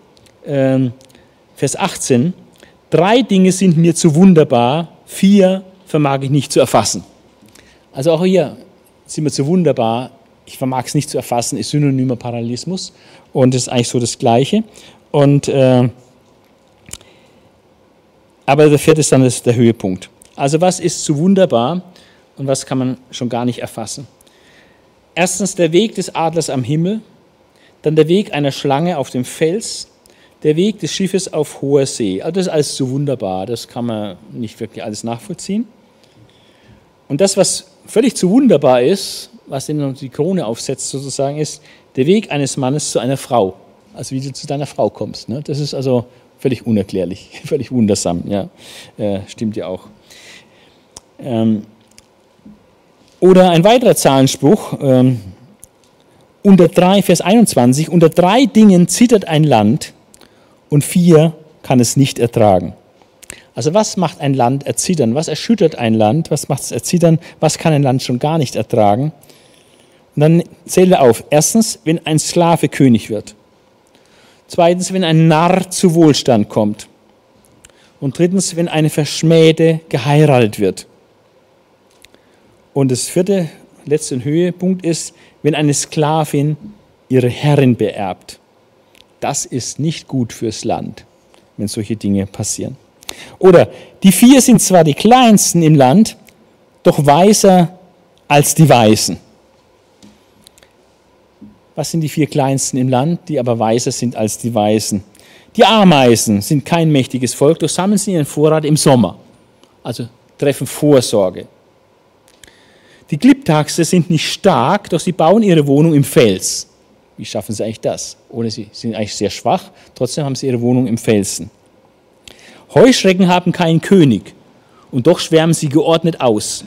äh, Vers 18, drei Dinge sind mir zu wunderbar, vier vermag ich nicht zu erfassen. Also auch hier sind wir zu wunderbar, ich vermag es nicht zu erfassen, ist synonymer Parallelismus und ist eigentlich so das Gleiche. Und, äh, aber der vierte ist dann das, der Höhepunkt. Also was ist zu wunderbar und was kann man schon gar nicht erfassen? Erstens der Weg des Adlers am Himmel, dann der Weg einer Schlange auf dem Fels, der Weg des Schiffes auf hoher See. Also das ist alles zu wunderbar, das kann man nicht wirklich alles nachvollziehen. Und das, was völlig zu wunderbar ist, was noch die Krone aufsetzt sozusagen, ist der Weg eines Mannes zu einer Frau. Also wie du zu deiner Frau kommst. Ne? Das ist also völlig unerklärlich, völlig wundersam. Ja? Äh, stimmt ja auch. Ähm, oder ein weiterer Zahlenspruch, ähm, unter drei, Vers 21, unter drei Dingen zittert ein Land und vier kann es nicht ertragen. Also was macht ein Land erzittern? Was erschüttert ein Land? Was macht es erzittern? Was kann ein Land schon gar nicht ertragen? Und dann zählen wir auf. Erstens, wenn ein Sklave König wird. Zweitens, wenn ein Narr zu Wohlstand kommt. Und drittens, wenn eine Verschmähte geheiratet wird. Und das vierte, letzte Höhepunkt ist, wenn eine Sklavin ihre Herrin beerbt. Das ist nicht gut fürs Land, wenn solche Dinge passieren. Oder die vier sind zwar die kleinsten im Land, doch weiser als die Weißen. Was sind die vier kleinsten im Land, die aber weiser sind als die Weißen? Die Ameisen sind kein mächtiges Volk, doch sammeln sie ihren Vorrat im Sommer. Also treffen Vorsorge. Die Klipptaxe sind nicht stark, doch sie bauen ihre Wohnung im Fels. Wie schaffen sie eigentlich das? Oder sie sind eigentlich sehr schwach, trotzdem haben sie ihre Wohnung im Felsen. Heuschrecken haben keinen König und doch schwärmen sie geordnet aus.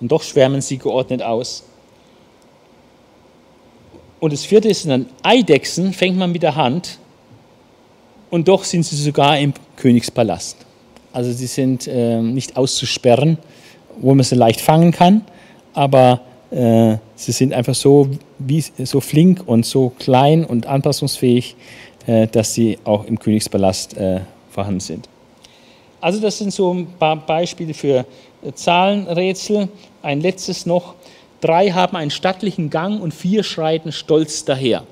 Und doch schwärmen sie geordnet aus. Und das vierte ist dann Eidechsen, fängt man mit der Hand und doch sind sie sogar im Königspalast. Also sie sind äh, nicht auszusperren, wo man sie leicht fangen kann, aber äh, sie sind einfach so, wie, so flink und so klein und anpassungsfähig, äh, dass sie auch im Königspalast äh, vorhanden sind. Also das sind so ein paar Beispiele für äh, Zahlenrätsel. Ein letztes noch. Drei haben einen stattlichen Gang und vier schreiten stolz daher.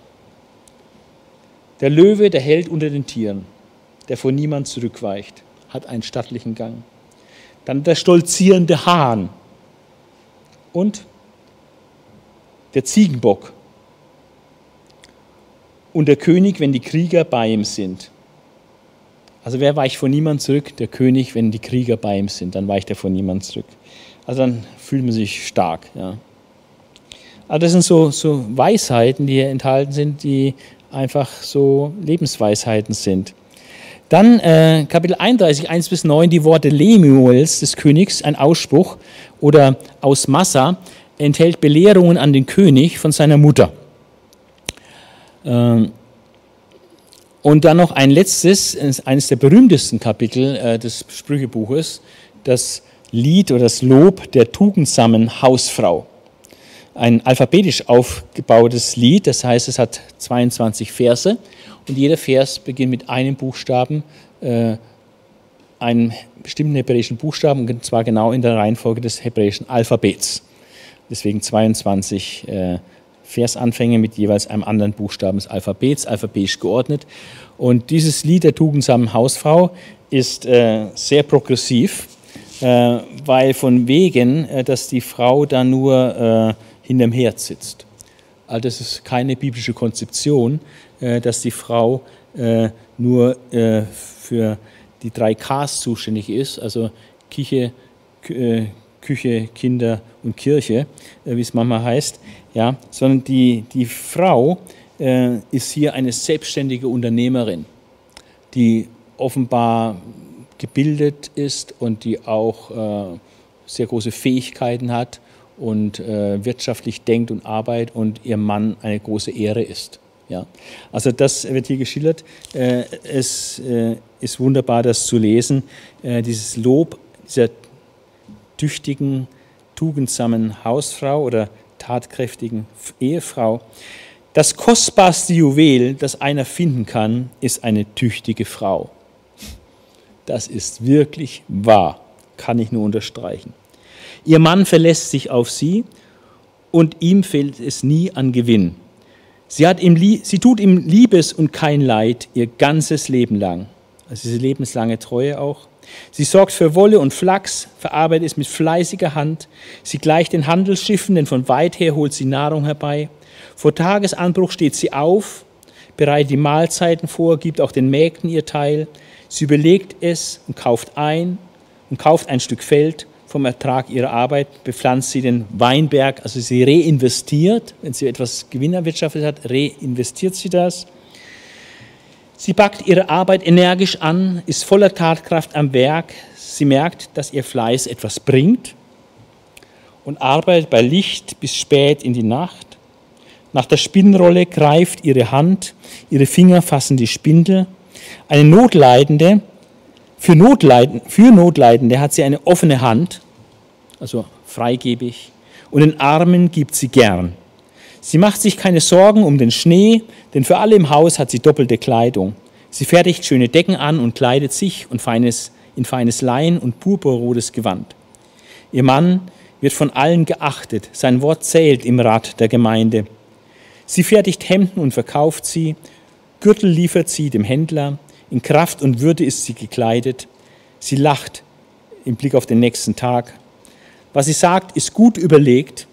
Der Löwe, der Held unter den Tieren, der vor niemand zurückweicht, hat einen stattlichen Gang. Dann der stolzierende Hahn und der Ziegenbock und der König, wenn die Krieger bei ihm sind. Also wer weicht vor niemand zurück? Der König, wenn die Krieger bei ihm sind, dann weicht er vor niemand zurück. Also dann fühlt man sich stark. Ja. Also das sind so, so Weisheiten, die hier enthalten sind, die einfach so Lebensweisheiten sind. Dann äh, Kapitel 31, 1 bis 9, die Worte Lemuels des Königs, ein Ausspruch, oder aus Massa, enthält Belehrungen an den König von seiner Mutter. Ähm, und dann noch ein letztes, eines der berühmtesten Kapitel äh, des Sprüchebuches, das Lied oder das Lob der tugendsamen Hausfrau. Ein alphabetisch aufgebautes Lied, das heißt, es hat 22 Verse und jeder Vers beginnt mit einem Buchstaben, äh, einem bestimmten hebräischen Buchstaben, und zwar genau in der Reihenfolge des hebräischen Alphabets. Deswegen 22 äh, Versanfänge mit jeweils einem anderen Buchstaben des Alphabets, alphabetisch geordnet. Und dieses Lied der tugendsamen Hausfrau ist äh, sehr progressiv, äh, weil von wegen, äh, dass die Frau da nur äh, hinterm Herd sitzt. Also das ist keine biblische Konzeption, äh, dass die Frau äh, nur für die drei Ks zuständig ist, also Küche, Küche, Kinder und Kirche, wie es manchmal heißt, ja, sondern die, die Frau äh, ist hier eine selbstständige Unternehmerin, die offenbar gebildet ist und die auch äh, sehr große Fähigkeiten hat und äh, wirtschaftlich denkt und arbeitet und ihr Mann eine große Ehre ist. Ja. Also das wird hier geschildert. Äh, es äh, ist wunderbar, das zu lesen. Äh, dieses Lob dieser tüchtigen, tugendsamen Hausfrau oder tatkräftigen Ehefrau. Das kostbarste Juwel, das einer finden kann, ist eine tüchtige Frau. Das ist wirklich wahr, kann ich nur unterstreichen. Ihr Mann verlässt sich auf sie und ihm fehlt es nie an Gewinn. Sie, hat ihm, sie tut ihm Liebes und kein Leid ihr ganzes Leben lang. Also diese lebenslange Treue auch. Sie sorgt für Wolle und Flachs, verarbeitet es mit fleißiger Hand. Sie gleicht den Handelsschiffen, denn von weit her holt sie Nahrung herbei. Vor Tagesanbruch steht sie auf, bereitet die Mahlzeiten vor, gibt auch den Mägden ihr Teil. Sie überlegt es und kauft ein und kauft ein Stück Feld. Vom Ertrag ihrer Arbeit bepflanzt sie den Weinberg, also sie reinvestiert. Wenn sie etwas Gewinn erwirtschaftet hat, reinvestiert sie das. Sie packt ihre Arbeit energisch an, ist voller Tatkraft am Werk. Sie merkt, dass ihr Fleiß etwas bringt und arbeitet bei Licht bis spät in die Nacht. Nach der Spinnrolle greift ihre Hand, ihre Finger fassen die Spindel. Eine Notleidende, für, Notleiden, für Notleidende hat sie eine offene Hand, also freigebig, und den Armen gibt sie gern. Sie macht sich keine Sorgen um den Schnee, denn für alle im Haus hat sie doppelte Kleidung. Sie fertigt schöne Decken an und kleidet sich und feines, in feines Lein und purpurrotes Gewand. Ihr Mann wird von allen geachtet, sein Wort zählt im Rat der Gemeinde. Sie fertigt Hemden und verkauft sie, Gürtel liefert sie dem Händler, in Kraft und Würde ist sie gekleidet. Sie lacht im Blick auf den nächsten Tag. Was sie sagt, ist gut überlegt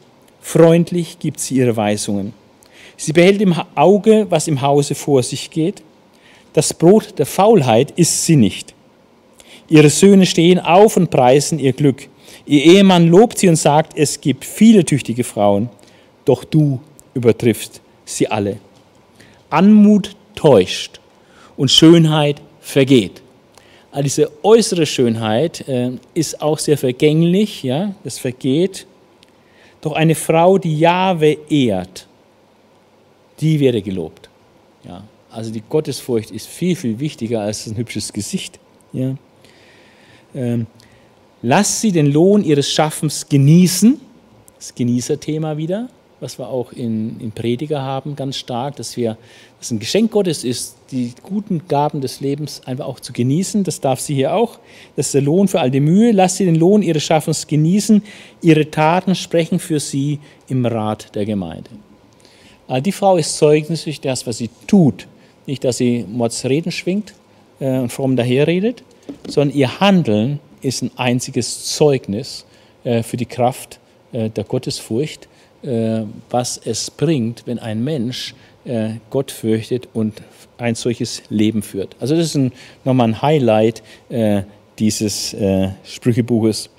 Freundlich gibt sie ihre Weisungen. Sie behält im Auge, was im Hause vor sich geht. Das Brot der Faulheit isst sie nicht. Ihre Söhne stehen auf und preisen ihr Glück. Ihr Ehemann lobt sie und sagt, es gibt viele tüchtige Frauen, doch du übertriffst sie alle. Anmut täuscht und Schönheit vergeht. All diese äußere Schönheit äh, ist auch sehr vergänglich, ja, das vergeht. Doch eine Frau, die Jahwe ehrt, die werde gelobt. Ja, also die Gottesfurcht ist viel, viel wichtiger als ein hübsches Gesicht. Ja. Ähm, lass sie den Lohn ihres Schaffens genießen, das Genießerthema wieder was wir auch in, in Prediger haben, ganz stark, dass wir, dass ein Geschenk Gottes ist, die guten Gaben des Lebens einfach auch zu genießen. Das darf sie hier auch. Das ist der Lohn für all die Mühe. Lass sie den Lohn ihres Schaffens genießen. Ihre Taten sprechen für sie im Rat der Gemeinde. Also die Frau ist Zeugnis durch das, was sie tut. Nicht, dass sie Mordsreden schwingt äh, und fromm daherredet, sondern ihr Handeln ist ein einziges Zeugnis äh, für die Kraft äh, der Gottesfurcht äh, was es bringt, wenn ein Mensch äh, Gott fürchtet und ein solches Leben führt. Also das ist ein, nochmal ein Highlight äh, dieses Sprüchebuches.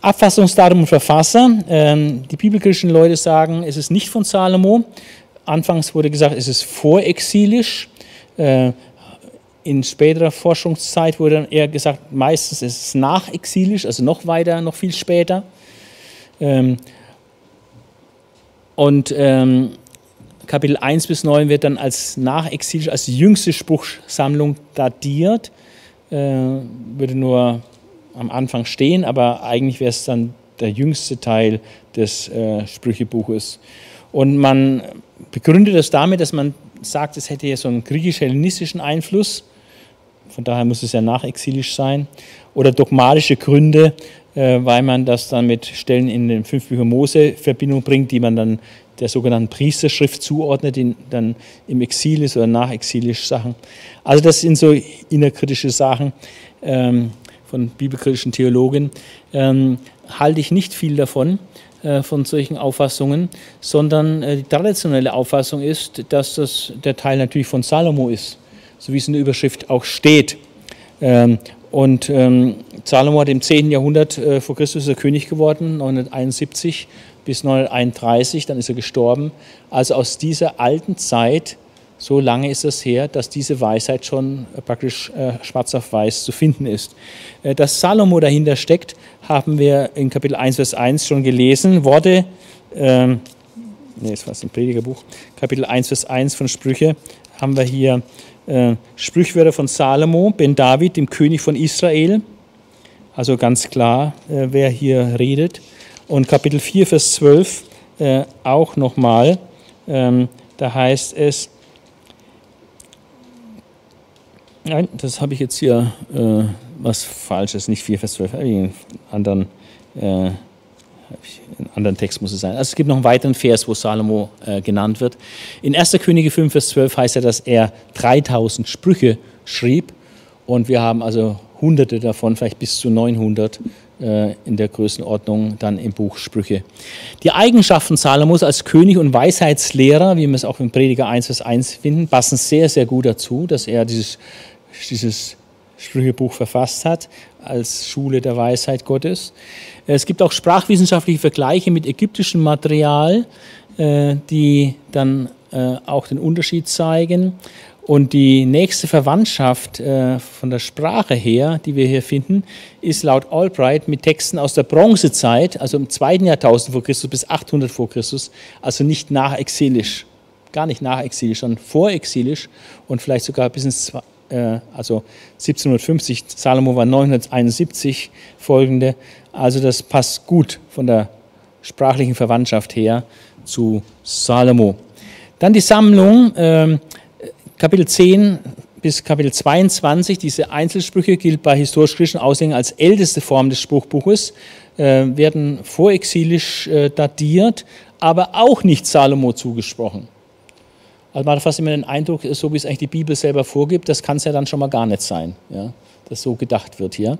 Abfassungsdatum und Verfasser. Ähm, die bibelkritischen Leute sagen, es ist nicht von Salomo. Anfangs wurde gesagt, es ist vorexilisch. in späterer Forschungszeit wurde dann eher gesagt, meistens ist es nachexilisch, also noch weiter, noch viel später. Und ähm, Kapitel 1 bis 9 wird dann als nachexilisch, als jüngste Spruchsammlung datiert. Äh, würde nur am Anfang stehen, aber eigentlich wäre es dann der jüngste Teil des äh, Sprüchebuches. Und man begründet das damit, dass man sagt, es hätte ja so einen griechisch-hellenistischen Einfluss, von daher muss es ja nachexilisch sein, oder dogmatische Gründe, äh, weil man das dann mit Stellen in den fünf Büchern Mose Verbindung bringt, die man dann der sogenannten Priesterschrift zuordnet, die dann im Exil ist oder nachexilisch Sachen. Also das sind so innerkritische Sachen ähm, von bibelkritischen Theologen. Ähm, halte ich nicht viel davon, äh, von solchen Auffassungen, sondern äh, die traditionelle Auffassung ist, dass das der Teil natürlich von Salomo ist, so wie es in der Überschrift auch steht. Ähm, und ähm, Salomo hat im 10. Jahrhundert äh, vor Christus der König geworden, 971 bis 931, dann ist er gestorben. Also aus dieser alten Zeit so lange ist es her, dass diese Weisheit schon äh, praktisch äh, schwarz auf weiß zu finden ist. Äh, dass Salomo dahinter steckt, haben wir in Kapitel 1, Vers 1 schon gelesen. Worte, ähm, nee, das war ein Predigerbuch, Kapitel 1, Vers 1 von Sprüche, haben wir hier äh, Sprüchwörter von Salomo, Ben David, dem König von Israel. Also ganz klar, äh, wer hier redet. Und Kapitel 4, Vers 12 äh, auch nochmal. Ähm, da heißt es, Nein, das habe ich jetzt hier äh, was Falsches, nicht 4 Vers 12, einen anderen, äh, einen anderen Text muss es sein. Also es gibt noch einen weiteren Vers, wo Salomo äh, genannt wird. In 1. Könige 5, Vers 12 heißt er, dass er 3000 Sprüche schrieb und wir haben also hunderte davon, vielleicht bis zu 900 äh, in der Größenordnung dann im Buch Sprüche. Die Eigenschaften Salomos als König und Weisheitslehrer, wie wir es auch im Prediger 1, Vers 1 finden, passen sehr, sehr gut dazu, dass er dieses dieses Sprüchebuch verfasst hat, als Schule der Weisheit Gottes. Es gibt auch sprachwissenschaftliche Vergleiche mit ägyptischem Material, äh, die dann äh, auch den Unterschied zeigen. Und die nächste Verwandtschaft äh, von der Sprache her, die wir hier finden, ist laut Albright mit Texten aus der Bronzezeit, also im zweiten Jahrtausend vor Christus bis 800 vor Christus, also nicht nachexilisch, gar nicht nachexilisch, sondern vorexilisch und vielleicht sogar bis ins äh, also 1750, Salomo war 971 folgende. Also das passt gut von der sprachlichen Verwandtschaft her zu Salomo. Dann die Sammlung, äh, Kapitel 10 bis Kapitel 22, diese Einzelsprüche gilt bei historisch-kritischen Auslegern als älteste Form des Spruchbuches, äh, werden vorexilisch äh, datiert, aber auch nicht Salomo zugesprochen. Also man hat fast immer den Eindruck, so wie es eigentlich die Bibel selber vorgibt, das kann es ja dann schon mal gar nicht sein, ja, dass so gedacht wird hier.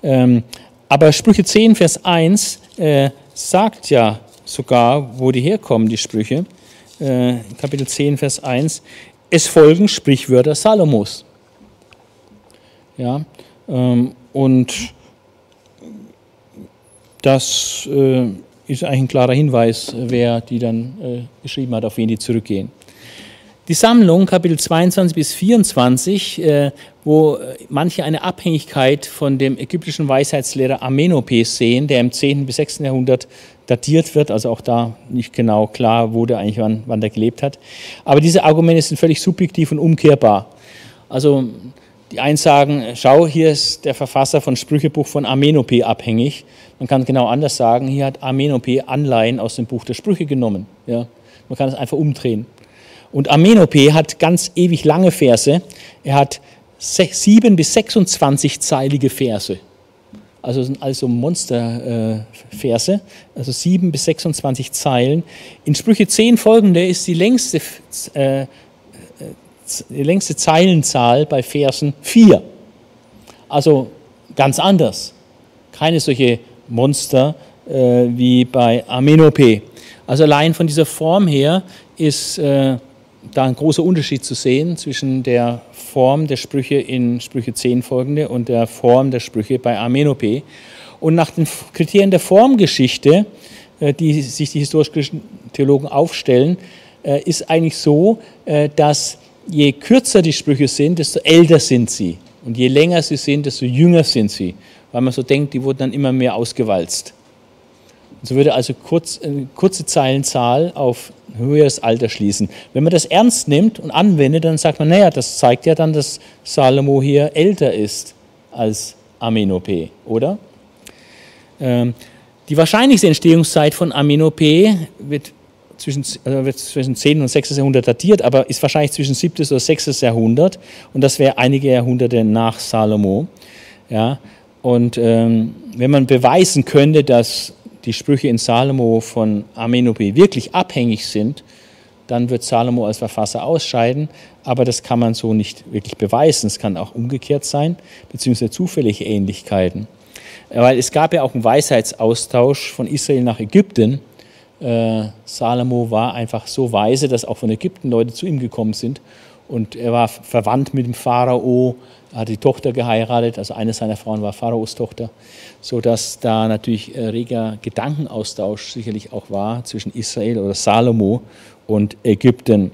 Ähm, aber Sprüche 10, Vers 1 äh, sagt ja sogar, wo die herkommen, die Sprüche. Äh, Kapitel 10, Vers 1. Es folgen Sprichwörter Salomos. Ja, ähm, und das äh, ist eigentlich ein klarer Hinweis, wer die dann äh, geschrieben hat, auf wen die zurückgehen. Die Sammlung, Kapitel 22 bis 24, äh, wo manche eine Abhängigkeit von dem ägyptischen Weisheitslehrer Amenopes sehen, der im 10. bis 6. Jahrhundert datiert wird, also auch da nicht genau klar wurde eigentlich, wann, wann der gelebt hat. Aber diese Argumente sind völlig subjektiv und umkehrbar. Also die einen sagen, schau, hier ist der Verfasser von Sprüchebuch von Amenope abhängig. Man kann genau anders sagen, hier hat Amenope Anleihen aus dem Buch der Sprüche genommen. Ja? Man kann es einfach umdrehen. Und Amenope hat ganz ewig lange Verse. Er hat sieben bis 26-zeilige Verse. Also sind also Monsterverse, äh, also sieben bis 26 Zeilen. In Sprüche 10 folgende ist die längste, äh, die längste Zeilenzahl bei Versen 4. Also ganz anders. Keine solche Monster äh, wie bei Amenope. Also allein von dieser Form her ist äh, da ein großer Unterschied zu sehen zwischen der Form der Sprüche in Sprüche 10 folgende und der Form der Sprüche bei Amenope. Und nach den Kriterien der Formgeschichte, äh, die sich die historisch-kritischen Theologen aufstellen, äh, ist eigentlich so, äh, dass je kürzer die Sprüche sind, desto älter sind sie. Und je länger sie sind, desto jünger sind sie. Weil man so denkt, die wurden dann immer mehr ausgewalzt. So würde also kurz, eine kurze Zeilenzahl auf höheres Alter schließen. Wenn man das ernst nimmt und anwendet, dann sagt man, naja, das zeigt ja dann, dass Salomo hier älter ist als Amenope, oder? Ähm, die wahrscheinlichste Entstehungszeit von Amenope wird zwischen, also wird zwischen 10. und 6. Jahrhundert datiert, aber ist wahrscheinlich zwischen 7. oder 6. Jahrhundert und das wäre einige Jahrhunderte nach Salomo. Ja, und ähm, wenn man beweisen könnte, dass die Sprüche in Salomo von Amenope wirklich abhängig sind, dann wird Salomo als Verfasser ausscheiden, aber das kann man so nicht wirklich beweisen. Es kann auch umgekehrt sein, beziehungsweise zufällige Ähnlichkeiten. Weil es gab ja auch einen Weisheitsaustausch von Israel nach Ägypten. Äh, Salomo war einfach so weise, dass auch von Ägypten Leute zu ihm gekommen sind. Und er war verwandt mit dem Pharao, hat die Tochter geheiratet, also eine seiner Frauen war Pharaos Tochter, sodass da natürlich äh, reger Gedankenaustausch sicherlich auch war zwischen Israel oder Salomo und Ägypten.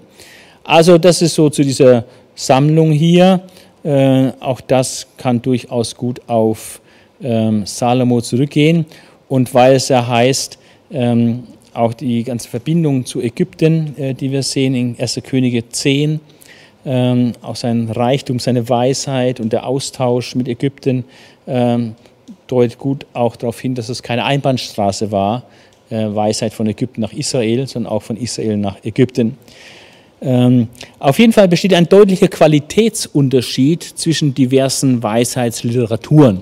Also das ist so zu dieser Sammlung hier. Äh, auch das kann durchaus gut auf ähm, Salomo zurückgehen. Und weil es ja heißt, ähm, auch die ganze Verbindung zu Ägypten, äh, die wir sehen in 1. Könige 10, ähm, auch sein Reichtum, seine Weisheit und der Austausch mit Ägypten ähm, deutet gut auch darauf hin, dass es keine Einbahnstraße war, äh, Weisheit von Ägypten nach Israel, sondern auch von Israel nach Ägypten. Ähm, auf jeden Fall besteht ein deutlicher Qualitätsunterschied zwischen diversen Weisheitsliteraturen.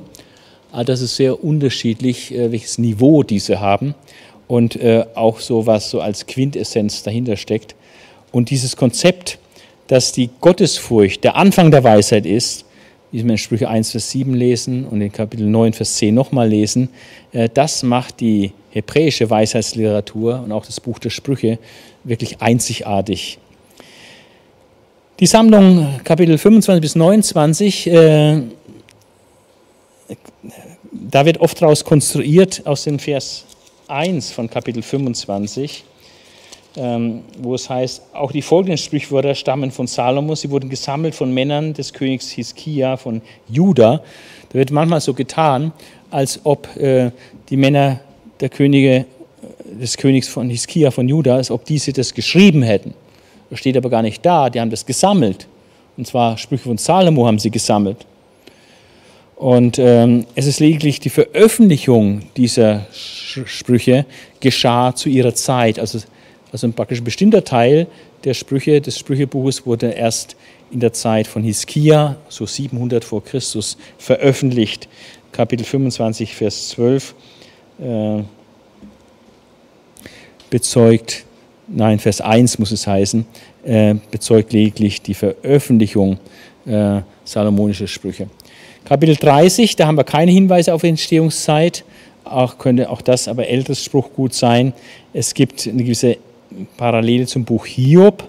Also das ist sehr unterschiedlich, äh, welches Niveau diese haben und äh, auch so was so als Quintessenz dahinter steckt. Und dieses Konzept, dass die Gottesfurcht der Anfang der Weisheit ist, wie wir in Sprüche 1, Vers 7 lesen und in Kapitel 9, Vers 10 nochmal lesen, äh, das macht die hebräische Weisheitsliteratur und auch das Buch der Sprüche wirklich einzigartig. Die Sammlung Kapitel 25 bis 29, äh, da wird oft daraus konstruiert aus dem Vers 1 von Kapitel 25 ähm, wo es heißt, auch die folgenden Sprichwörter stammen von Salomo. Sie wurden gesammelt von Männern des Königs Hiskia von Juda. Da wird manchmal so getan, als ob äh, die Männer der Könige, äh, des Königs von Hiskia von Juda, als ob diese das geschrieben hätten. Das steht aber gar nicht da, die haben das gesammelt. Und zwar Sprüche von Salomo haben sie gesammelt. Und ähm, es ist lediglich die Veröffentlichung dieser Sprüche geschah zu ihrer Zeit. Also also ein praktisch bestimmter Teil der Sprüche des Sprüchebuches wurde erst in der Zeit von Hiskia, so 700 vor Christus, veröffentlicht. Kapitel 25, Vers 12 äh, bezeugt, nein, Vers 1 muss es heißen, äh, bezeugt lediglich die Veröffentlichung äh, salomonischer Sprüche. Kapitel 30, da haben wir keine Hinweise auf Entstehungszeit, auch könnte auch das aber älteres Spruchgut sein. Es gibt eine gewisse Parallele zum Buch Hiob,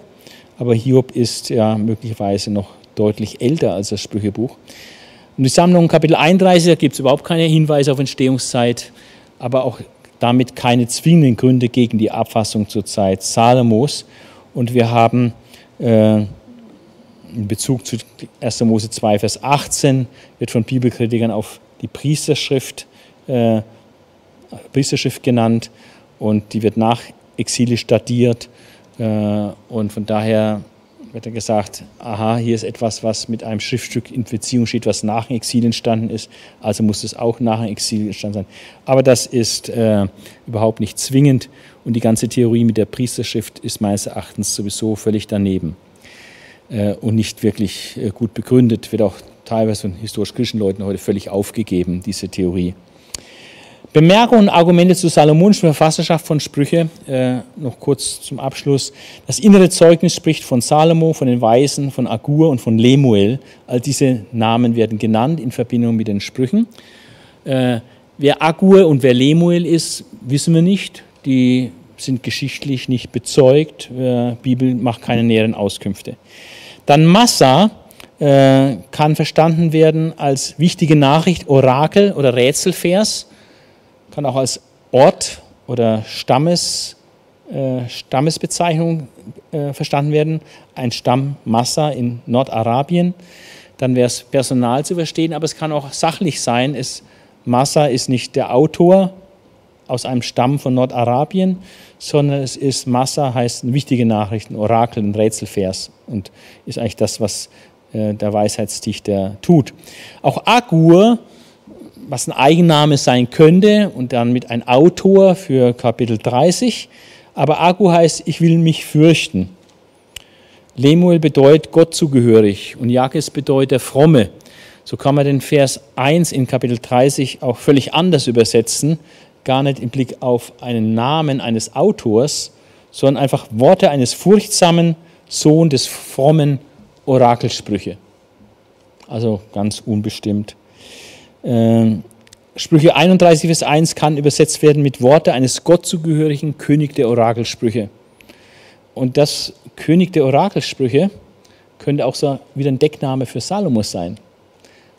aber Hiob ist ja möglicherweise noch deutlich älter als das Sprüchebuch. Und die Sammlung Kapitel 31, da gibt es überhaupt keine Hinweise auf Entstehungszeit, aber auch damit keine zwingenden Gründe gegen die Abfassung zur Zeit Salomos. Und wir haben äh, in Bezug zu 1. Mose 2, Vers 18, wird von Bibelkritikern auf die Priesterschrift, äh, Priesterschrift genannt und die wird nach exilisch datiert. Äh, und von daher wird er gesagt, aha, hier ist etwas, was mit einem Schriftstück in Beziehung steht, was nach dem Exil entstanden ist, also muss es auch nach dem Exil entstanden sein. Aber das ist äh, überhaupt nicht zwingend und die ganze Theorie mit der Priesterschrift ist meines Erachtens sowieso völlig daneben äh, und nicht wirklich äh, gut begründet, wird auch teilweise von historisch-kritischen Leuten heute völlig aufgegeben, diese Theorie. Bemerkungen und Argumente zur salomonischen Verfasserschaft von Sprüche, äh, noch kurz zum Abschluss. Das innere Zeugnis spricht von Salomo, von den Weisen, von Agur und von Lemuel. All diese Namen werden genannt in Verbindung mit den Sprüchen. Äh, wer Agur und wer Lemuel ist, wissen wir nicht. Die sind geschichtlich nicht bezeugt. Die Bibel macht keine näheren Auskünfte. Dann Massa äh, kann verstanden werden als wichtige Nachricht, Orakel oder Rätselvers kann auch als Ort oder Stammesort äh, Stammesbezeichnung äh, verstanden werden. Ein Stamm Massa in Nordarabien. Dann wäre es Personal zu verstehen, aber es kann auch sachlich sein. Es, Massa ist nicht der Autor aus einem Stamm von Nordarabien, sondern es ist Massa, heißt wichtige Nachrichten, Orakel, ein Rätselvers und ist eigentlich das, was äh, der Weisheitsdichter tut. Auch Agur, was ein Eigenname sein könnte und dann mit ein Autor für Kapitel 30, aber Agur heißt, ich will mich fürchten. Lemuel bedeutet Gott zugehörig und Jakes bedeutet der Fromme. So kann man den Vers 1 in Kapitel 30 auch völlig anders übersetzen, gar nicht im Blick auf einen Namen eines Autors, sondern einfach Worte eines furchtsamen Sohn des frommen Orakelsprüche. Also ganz unbestimmt. Ähm, Sprüche 31, Vers 1 kann übersetzt werden mit Worte eines Gott zugehörigen König der Orakelsprüche. Und das König der Orakelsprüche könnte auch so wieder ein Deckname für Salomo sein.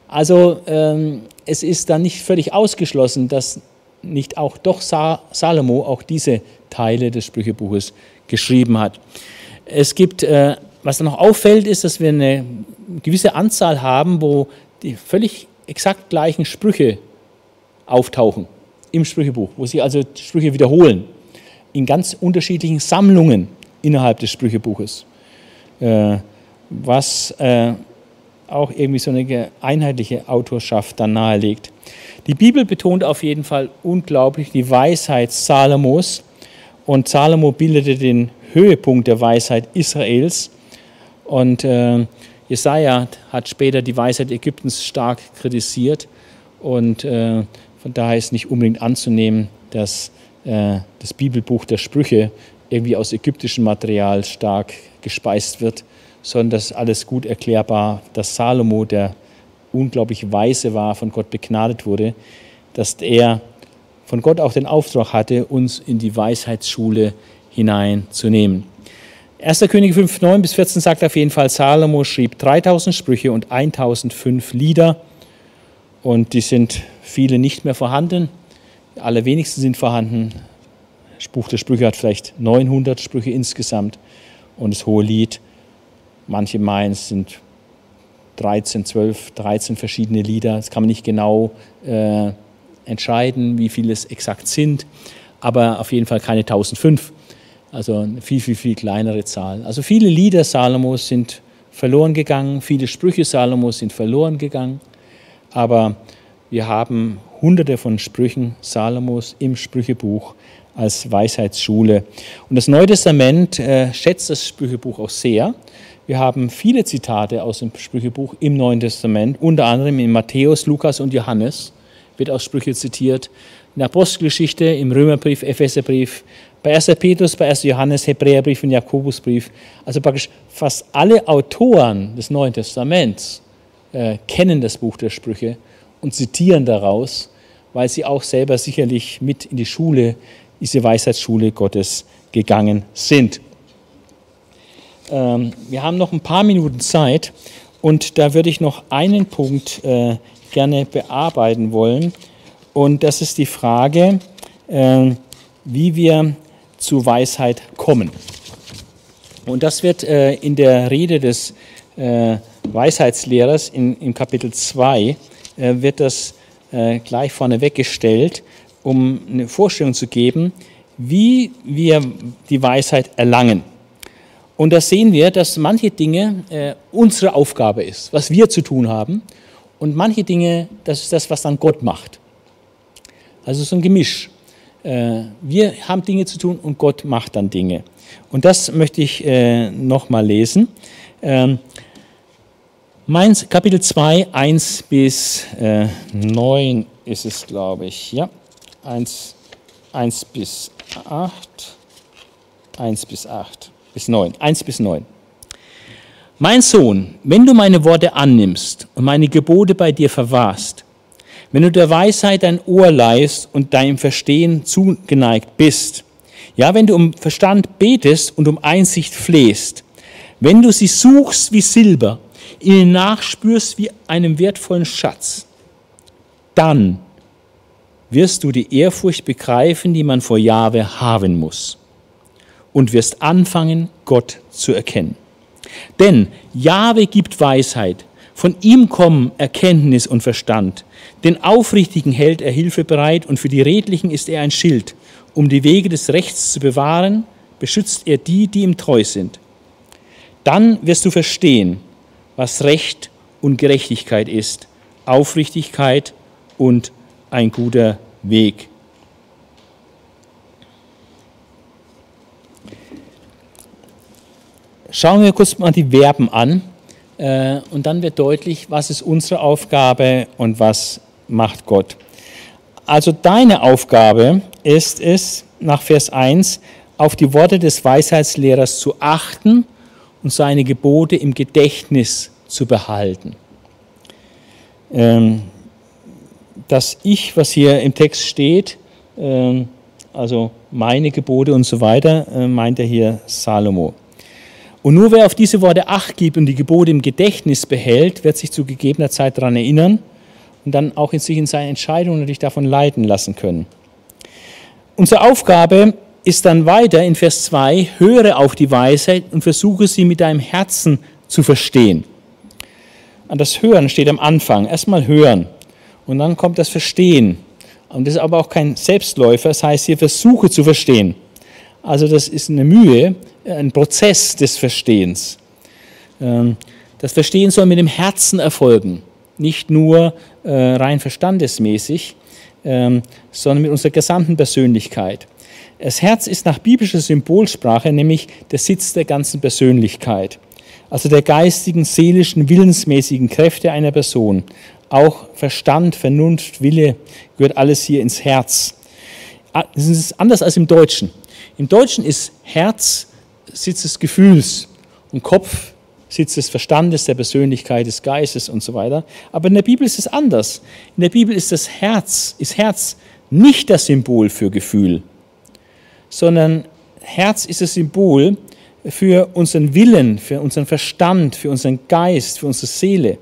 Also ähm, es ist dann nicht völlig ausgeschlossen, dass nicht auch doch Salomo auch diese Teile des Sprüchebuches geschrieben hat. Es gibt, äh, was dann noch auffällt, ist, dass wir eine gewisse Anzahl haben, wo die völlig exakt gleichen Sprüche auftauchen im Sprüchebuch, wo sie also Sprüche wiederholen, in ganz unterschiedlichen Sammlungen innerhalb des Sprüchebuches, äh, was äh, auch irgendwie so eine einheitliche Autorschaft dann nahelegt. Die Bibel betont auf jeden Fall unglaublich die Weisheit Salomos und Salomo bildete den Höhepunkt der Weisheit Israels und äh, Jesaja hat später die Weisheit Ägyptens stark kritisiert und äh, von daher ist nicht unbedingt anzunehmen, dass äh, das Bibelbuch der Sprüche irgendwie aus ägyptischem Material stark gespeist wird, sondern das ist alles gut erklärbar, dass Salomo, der unglaublich weise war, von Gott begnadet wurde, dass er von Gott auch den Auftrag hatte, uns in die Weisheitsschule hineinzunehmen. 1. Könige 5, 9 bis 14 sagt auf jeden Fall, Salomo schrieb 3000 Sprüche und 1005 Lieder und die sind viele nicht mehr vorhanden. Die allerwenigsten sind vorhanden. Das Buch der Sprüche hat vielleicht 900 Sprüche insgesamt und das Hohe Lied, manche meinen, es sind 13, 12, 13 verschiedene Lieder. Das kann man nicht genau äh, entscheiden, wie viele es exakt sind, aber auf jeden Fall keine 1005. Also eine viel, viel, viel kleinere Zahl. Also viele Lieder Salomos sind verloren gegangen, viele Sprüche Salomos sind verloren gegangen, aber wir haben hunderte von Sprüchen Salomos im Sprüchebuch als Weisheitsschule. Und das Neue Testament äh, schätzt das Sprüchebuch auch sehr. Wir haben viele Zitate aus dem Sprüchebuch im Neuen Testament, unter anderem in Matthäus, Lukas und Johannes wird aus Sprüche zitiert, in der Apostelgeschichte, im Römerbrief, Epheserbrief, bei 1. Petrus, bei 1. Johannes, Hebräerbrief und Jakobusbrief. Also praktisch fast alle Autoren des Neuen Testaments äh, kennen das Buch der Sprüche und zitieren daraus, weil sie auch selber sicherlich mit in die Schule, diese Weisheitsschule Gottes gegangen sind. Ähm, wir haben noch ein paar Minuten Zeit und da würde ich noch einen Punkt äh, gerne bearbeiten wollen. Und das ist die Frage, äh, wie wir zu Weisheit kommen. Und das wird äh, in der Rede des äh, Weisheitslehrers in, im Kapitel 2 äh, wird das äh, gleich vorneweg gestellt, um eine Vorstellung zu geben, wie wir die Weisheit erlangen. Und da sehen wir, dass manche Dinge äh, unsere Aufgabe ist, was wir zu tun haben. Und manche Dinge, das ist das, was dann Gott macht. Also so ein Gemisch. Äh, wir haben Dinge zu tun und Gott macht dann Dinge. Und das möchte ich äh, nochmal lesen. Ähm, Mainz, Kapitel 2, 1 bis äh, 9 ist es, glaube ich. Ja, 1, 1 bis 8. 1 bis 8 bis 9. 1 bis 9. Mein Sohn, wenn du meine Worte annimmst und meine Gebote bei dir verwahrst, wenn du der Weisheit dein Ohr leihst und deinem Verstehen zugeneigt bist, ja, wenn du um Verstand betest und um Einsicht flehst, wenn du sie suchst wie Silber, ihnen nachspürst wie einem wertvollen Schatz, dann wirst du die Ehrfurcht begreifen, die man vor Jahwe haben muss. und wirst anfangen, Gott zu erkennen. Denn Jahwe gibt Weisheit, von ihm kommen Erkenntnis und Verstand. Den Aufrichtigen hält er Hilfe bereit und für die Redlichen ist er ein Schild. Um die Wege des Rechts zu bewahren, beschützt er die, die ihm treu sind. Dann wirst du verstehen, was Recht und Gerechtigkeit ist, Aufrichtigkeit und ein guter Weg. Schauen wir kurz mal die Verben an äh, und dann wird deutlich, was ist unsere Aufgabe und was macht Gott. Also deine Aufgabe ist es, nach Vers 1, auf die Worte des Weisheitslehrers zu achten und seine Gebote im Gedächtnis zu behalten. Ähm, das Ich, was hier im Text steht, ähm, also meine Gebote und so weiter, äh, meint er hier Salomo. Und nur wer auf diese Worte Acht gibt und die Gebote im Gedächtnis behält, wird sich zu gegebener Zeit daran erinnern und dann auch in sich in seinen Entscheidungen natürlich davon leiten lassen können. Unsere Aufgabe ist dann weiter in Vers 2, höre auf die Weisheit und versuche sie mit deinem Herzen zu verstehen. An das Hören steht am Anfang. Erstmal hören und dann kommt das Verstehen. Und das ist aber auch kein Selbstläufer, das heißt hier versuche zu verstehen. Also das ist eine Mühe, ein Prozess des Verstehens. Ähm, das Verstehen soll mit dem Herzen erfolgen, nicht nur äh, rein verstandesmäßig, ähm, sondern mit unserer gesamten Persönlichkeit. Das Herz ist nach biblischer Symbolsprache nämlich der Sitz der ganzen Persönlichkeit, also der geistigen, seelischen, willensmäßigen Kräfte einer Person. Auch Verstand, Vernunft, Wille gehört alles hier ins Herz. Ah, das ist anders als im Deutschen. Im Deutschen ist Herz Sitz des Gefühls und Kopf Sitz des Verstandes, der Persönlichkeit, des Geistes und so weiter. Aber in der Bibel ist es anders. In der Bibel ist das Herz, ist Herz nicht das Symbol für Gefühl, sondern Herz ist das Symbol für unseren Willen, für unseren Verstand, für unseren Geist, für unsere Seele.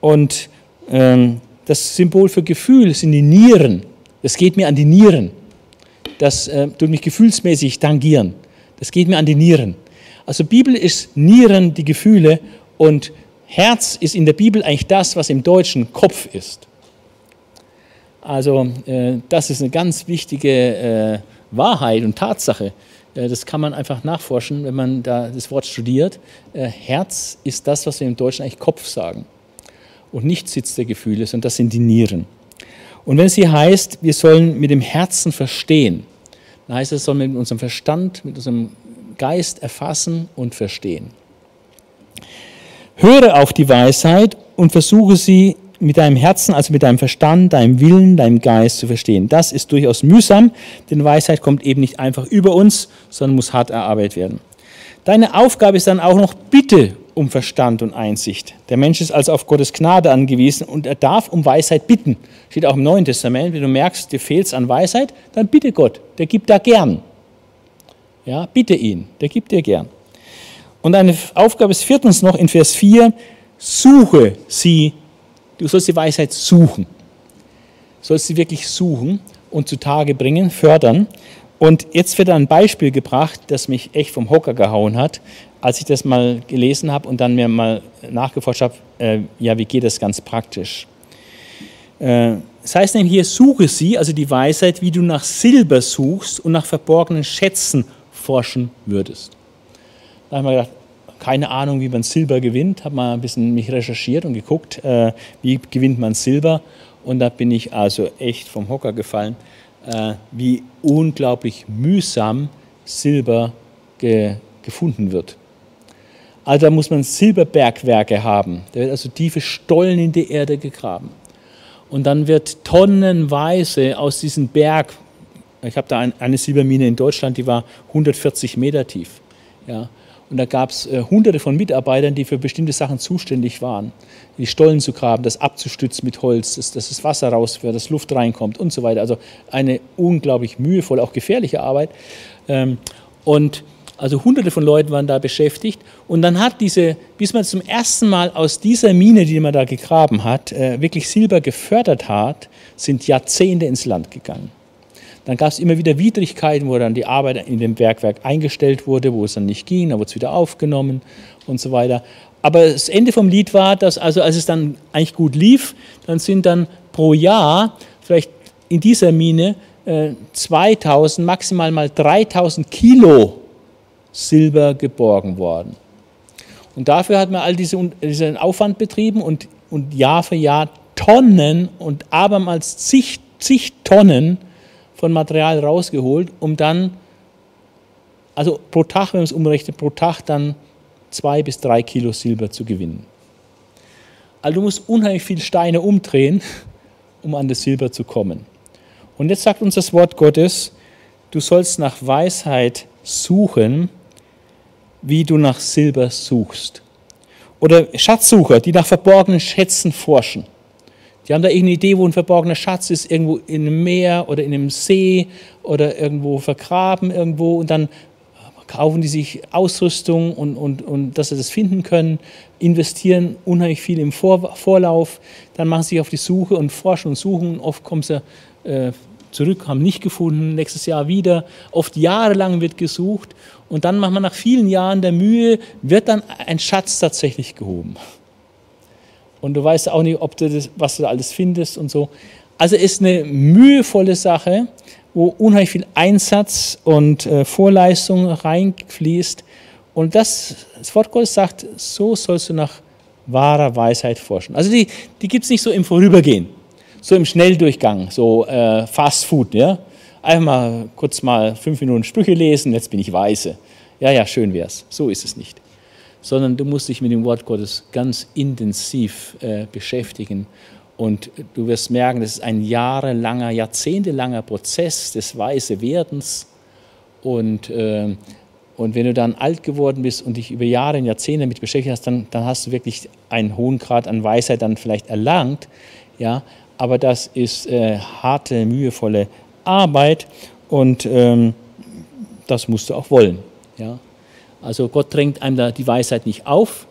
Und ähm, das Symbol für Gefühl sind die Nieren. Das geht mir an die Nieren. Das äh, tut mich gefühlsmäßig tangieren. Das geht mir an die Nieren. Also Bibel ist Nieren, die Gefühle und Herz ist in der Bibel eigentlich das, was im Deutschen Kopf ist. Also äh, das ist eine ganz wichtige äh, Wahrheit und Tatsache. Äh, das kann man einfach nachforschen, wenn man da das Wort studiert. Äh, Herz ist das, was wir im Deutschen eigentlich Kopf sagen. Und nicht Sitz der Gefühle, sondern das sind die Nieren. Und wenn es hier heißt, wir sollen mit dem Herzen verstehen, dann heißt es, sollen wir mit unserem Verstand, mit unserem Geist erfassen und verstehen. Höre auf die Weisheit und versuche sie mit deinem Herzen, also mit deinem Verstand, deinem Willen, deinem Geist zu verstehen. Das ist durchaus mühsam, denn Weisheit kommt eben nicht einfach über uns, sondern muss hart erarbeitet werden. Deine Aufgabe ist dann auch noch Bitte um Verstand und Einsicht. Der Mensch ist also auf Gottes Gnade angewiesen und er darf um Weisheit bitten. Steht auch im Neuen Testament, wenn du merkst, dir fehlt es an Weisheit, dann bitte Gott, der gibt da gern. Ja, bitte ihn, der gibt dir gern. Und eine Aufgabe ist viertens noch in Vers 4, suche sie, du sollst die Weisheit suchen. Du sollst sie wirklich suchen und zutage bringen, fördern. Und jetzt wird ein Beispiel gebracht, das mich echt vom Hocker gehauen hat, als ich das mal gelesen habe und dann mir mal nachgeforscht habe, äh, ja, wie geht das ganz praktisch? Äh, das heißt nämlich hier, suche sie, also die Weisheit, wie du nach Silber suchst und nach verborgenen Schätzen forschen würdest. Da habe ich mir gedacht, keine Ahnung, wie man Silber gewinnt, habe mal ein bisschen mich recherchiert und geguckt, äh, wie gewinnt man Silber. Und da bin ich also echt vom Hocker gefallen, äh, wie unglaublich mühsam Silber ge gefunden wird. Also da muss man Silberbergwerke haben. Da wird also tiefe Stollen in die Erde gegraben. Und dann wird tonnenweise aus diesem Berg, ich habe da eine Silbermine in Deutschland, die war 140 Meter tief. Ja. Und da gab es äh, hunderte von Mitarbeitern, die für bestimmte Sachen zuständig waren. Die Stollen zu graben, das abzustützen mit Holz, dass, dass das Wasser rausfährt, dass Luft reinkommt und so weiter. Also eine unglaublich mühevolle, auch gefährliche Arbeit. Ähm, und also hunderte von Leuten waren da beschäftigt. Und dann hat diese, bis man zum ersten Mal aus dieser Mine, die man da gegraben hat, äh, wirklich Silber gefördert hat, sind Jahrzehnte ins Land gegangen. Dann gab es immer wieder Widrigkeiten, wo dann die Arbeit in dem Bergwerk eingestellt wurde, wo es dann nicht ging, dann wurde es wieder aufgenommen und so weiter. Aber das Ende vom Lied war, dass also als es dann eigentlich gut lief, dann sind dann pro Jahr vielleicht in dieser Mine äh, 2000, maximal mal 3000 Kilo Silber geborgen worden. Und dafür hat man all diese, diesen Aufwand betrieben und, und Jahr für Jahr Tonnen und abermals zig, zig Tonnen von Material rausgeholt, um dann, also pro Tag, wenn man es umrechnet, pro Tag dann zwei bis drei Kilo Silber zu gewinnen. Also du musst unheimlich viele Steine umdrehen, um an das Silber zu kommen. Und jetzt sagt uns das Wort Gottes, du sollst nach Weisheit suchen, wie du nach Silber suchst. Oder Schatzsucher, die nach verborgenen Schätzen forschen. Die haben da irgendeine Idee, wo ein verborgener Schatz ist, irgendwo in einem Meer oder in einem See oder irgendwo vergraben irgendwo und dann kaufen die sich Ausrüstung und, und, und dass sie das finden können, investieren unheimlich viel im Vor Vorlauf, dann machen sie sich auf die Suche und forschen und suchen. Oft kommen sie äh, zurück, haben nicht gefunden, nächstes Jahr wieder. Oft jahrelang wird gesucht und dann macht man nach vielen Jahren der Mühe, wird dann ein Schatz tatsächlich gehoben. Und du weißt auch nicht, ob du das, was du da alles findest und so. Also ist eine mühevolle Sache wo unheimlich viel Einsatz und äh, Vorleistung reinfließt. Und das, das Wort Gottes sagt, so sollst du nach wahrer Weisheit forschen. Also die, die gibt es nicht so im Vorübergehen, so im Schnelldurchgang, so äh, Fast Food. Ja? Einfach mal kurz mal fünf Minuten Sprüche lesen, jetzt bin ich weise. Ja, ja, schön wär's. So ist es nicht. Sondern du musst dich mit dem Wort Gottes ganz intensiv äh, beschäftigen und du wirst merken, das ist ein jahrelanger, jahrzehntelanger Prozess des weise Werdens. Und, äh, und wenn du dann alt geworden bist und dich über Jahre und Jahrzehnte damit beschäftigt hast, dann, dann hast du wirklich einen hohen Grad an Weisheit dann vielleicht erlangt. Ja? Aber das ist äh, harte, mühevolle Arbeit und ähm, das musst du auch wollen. Ja? Also Gott drängt einem da die Weisheit nicht auf,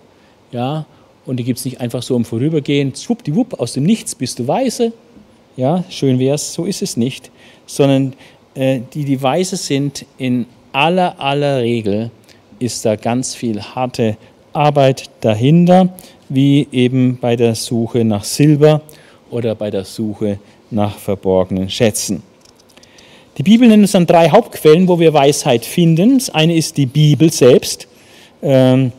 ja, und die gibt es nicht einfach so im Vorübergehen, schwuppdiwupp, aus dem Nichts bist du weise. Ja, schön wär's, so ist es nicht. Sondern äh, die, die weise sind, in aller, aller Regel ist da ganz viel harte Arbeit dahinter, wie eben bei der Suche nach Silber oder bei der Suche nach verborgenen Schätzen. Die Bibel nennt uns dann drei Hauptquellen, wo wir Weisheit finden. Das eine ist die Bibel selbst. Ähm,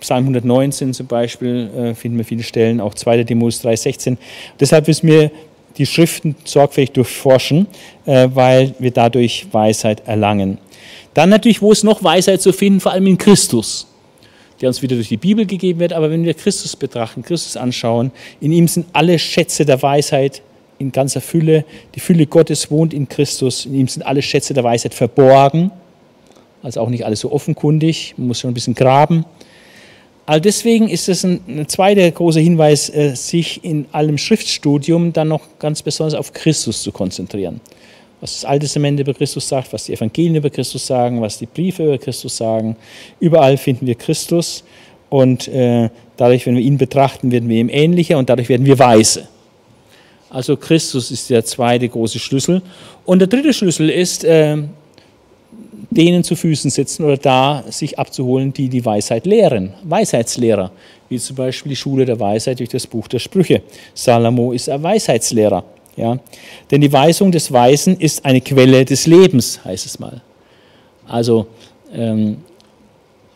Psalm 119 zum Beispiel äh, finden wir viele Stellen, auch 2. Timotheus 3,16. Deshalb müssen wir die Schriften sorgfältig durchforschen, äh, weil wir dadurch Weisheit erlangen. Dann natürlich, wo ist noch Weisheit zu finden, vor allem in Christus, der uns wieder durch die Bibel gegeben wird. Aber wenn wir Christus betrachten, Christus anschauen, in ihm sind alle Schätze der Weisheit in ganzer Fülle. Die Fülle Gottes wohnt in Christus. In ihm sind alle Schätze der Weisheit verborgen. Also auch nicht alles so offenkundig. Man muss schon ein bisschen graben. Also deswegen ist es ein, ein zweiter großer Hinweis, äh, sich in allem Schriftstudium dann noch ganz besonders auf Christus zu konzentrieren. Was das Alte Testament über Christus sagt, was die Evangelien über Christus sagen, was die Briefe über Christus sagen. Überall finden wir Christus und äh, dadurch, wenn wir ihn betrachten, werden wir ihm ähnlicher und dadurch werden wir weise. Also Christus ist der zweite große Schlüssel. Und der dritte Schlüssel ist, äh, denen zu Füßen sitzen oder da sich abzuholen, die die Weisheit lehren. Weisheitslehrer, wie zum Beispiel die Schule der Weisheit durch das Buch der Sprüche. Salomo ist ein Weisheitslehrer. Ja? Denn die Weisung des Weisen ist eine Quelle des Lebens, heißt es mal. Also ähm,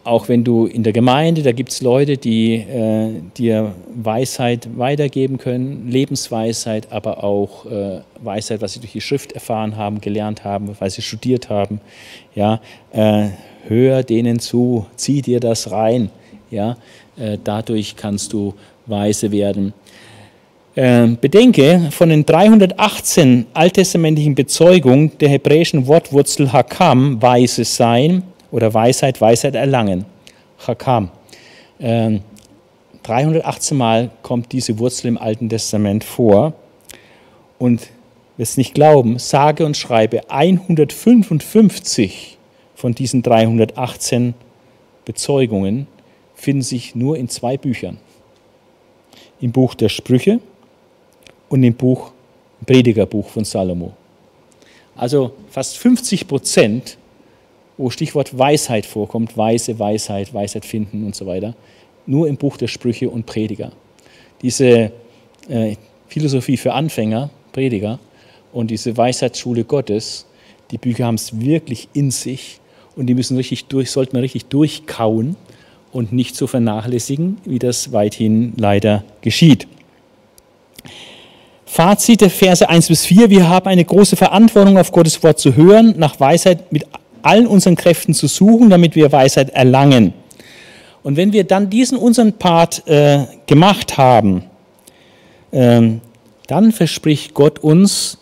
auch wenn du in der Gemeinde, da gibt es Leute, die äh, dir Weisheit weitergeben können, Lebensweisheit, aber auch äh, Weisheit, was sie durch die Schrift erfahren haben, gelernt haben, weil sie studiert haben. Ja, äh, hör denen zu, zieh dir das rein. Ja, äh, dadurch kannst du weise werden. Ähm, bedenke, von den 318 alttestamentlichen Bezeugungen der hebräischen Wortwurzel Hakam, weise sein, oder Weisheit, Weisheit erlangen. Chakam. Ähm, 318 Mal kommt diese Wurzel im Alten Testament vor. Und wer es nicht glauben, sage und schreibe 155 von diesen 318 Bezeugungen finden sich nur in zwei Büchern. Im Buch der Sprüche und im Buch, Predigerbuch von Salomo. Also fast 50 Prozent, wo Stichwort Weisheit vorkommt, Weise, Weisheit, Weisheit finden und so weiter, nur im Buch der Sprüche und Prediger. Diese äh, Philosophie für Anfänger, Prediger, und diese Weisheitsschule Gottes, die Bücher haben es wirklich in sich und die müssen richtig durch, sollte man richtig durchkauen und nicht so vernachlässigen, wie das weithin leider geschieht. Fazit der Verse 1 bis 4. Wir haben eine große Verantwortung, auf Gottes Wort zu hören, nach Weisheit mit allen unseren Kräften zu suchen, damit wir Weisheit erlangen. Und wenn wir dann diesen unseren Part äh, gemacht haben, äh, dann verspricht Gott uns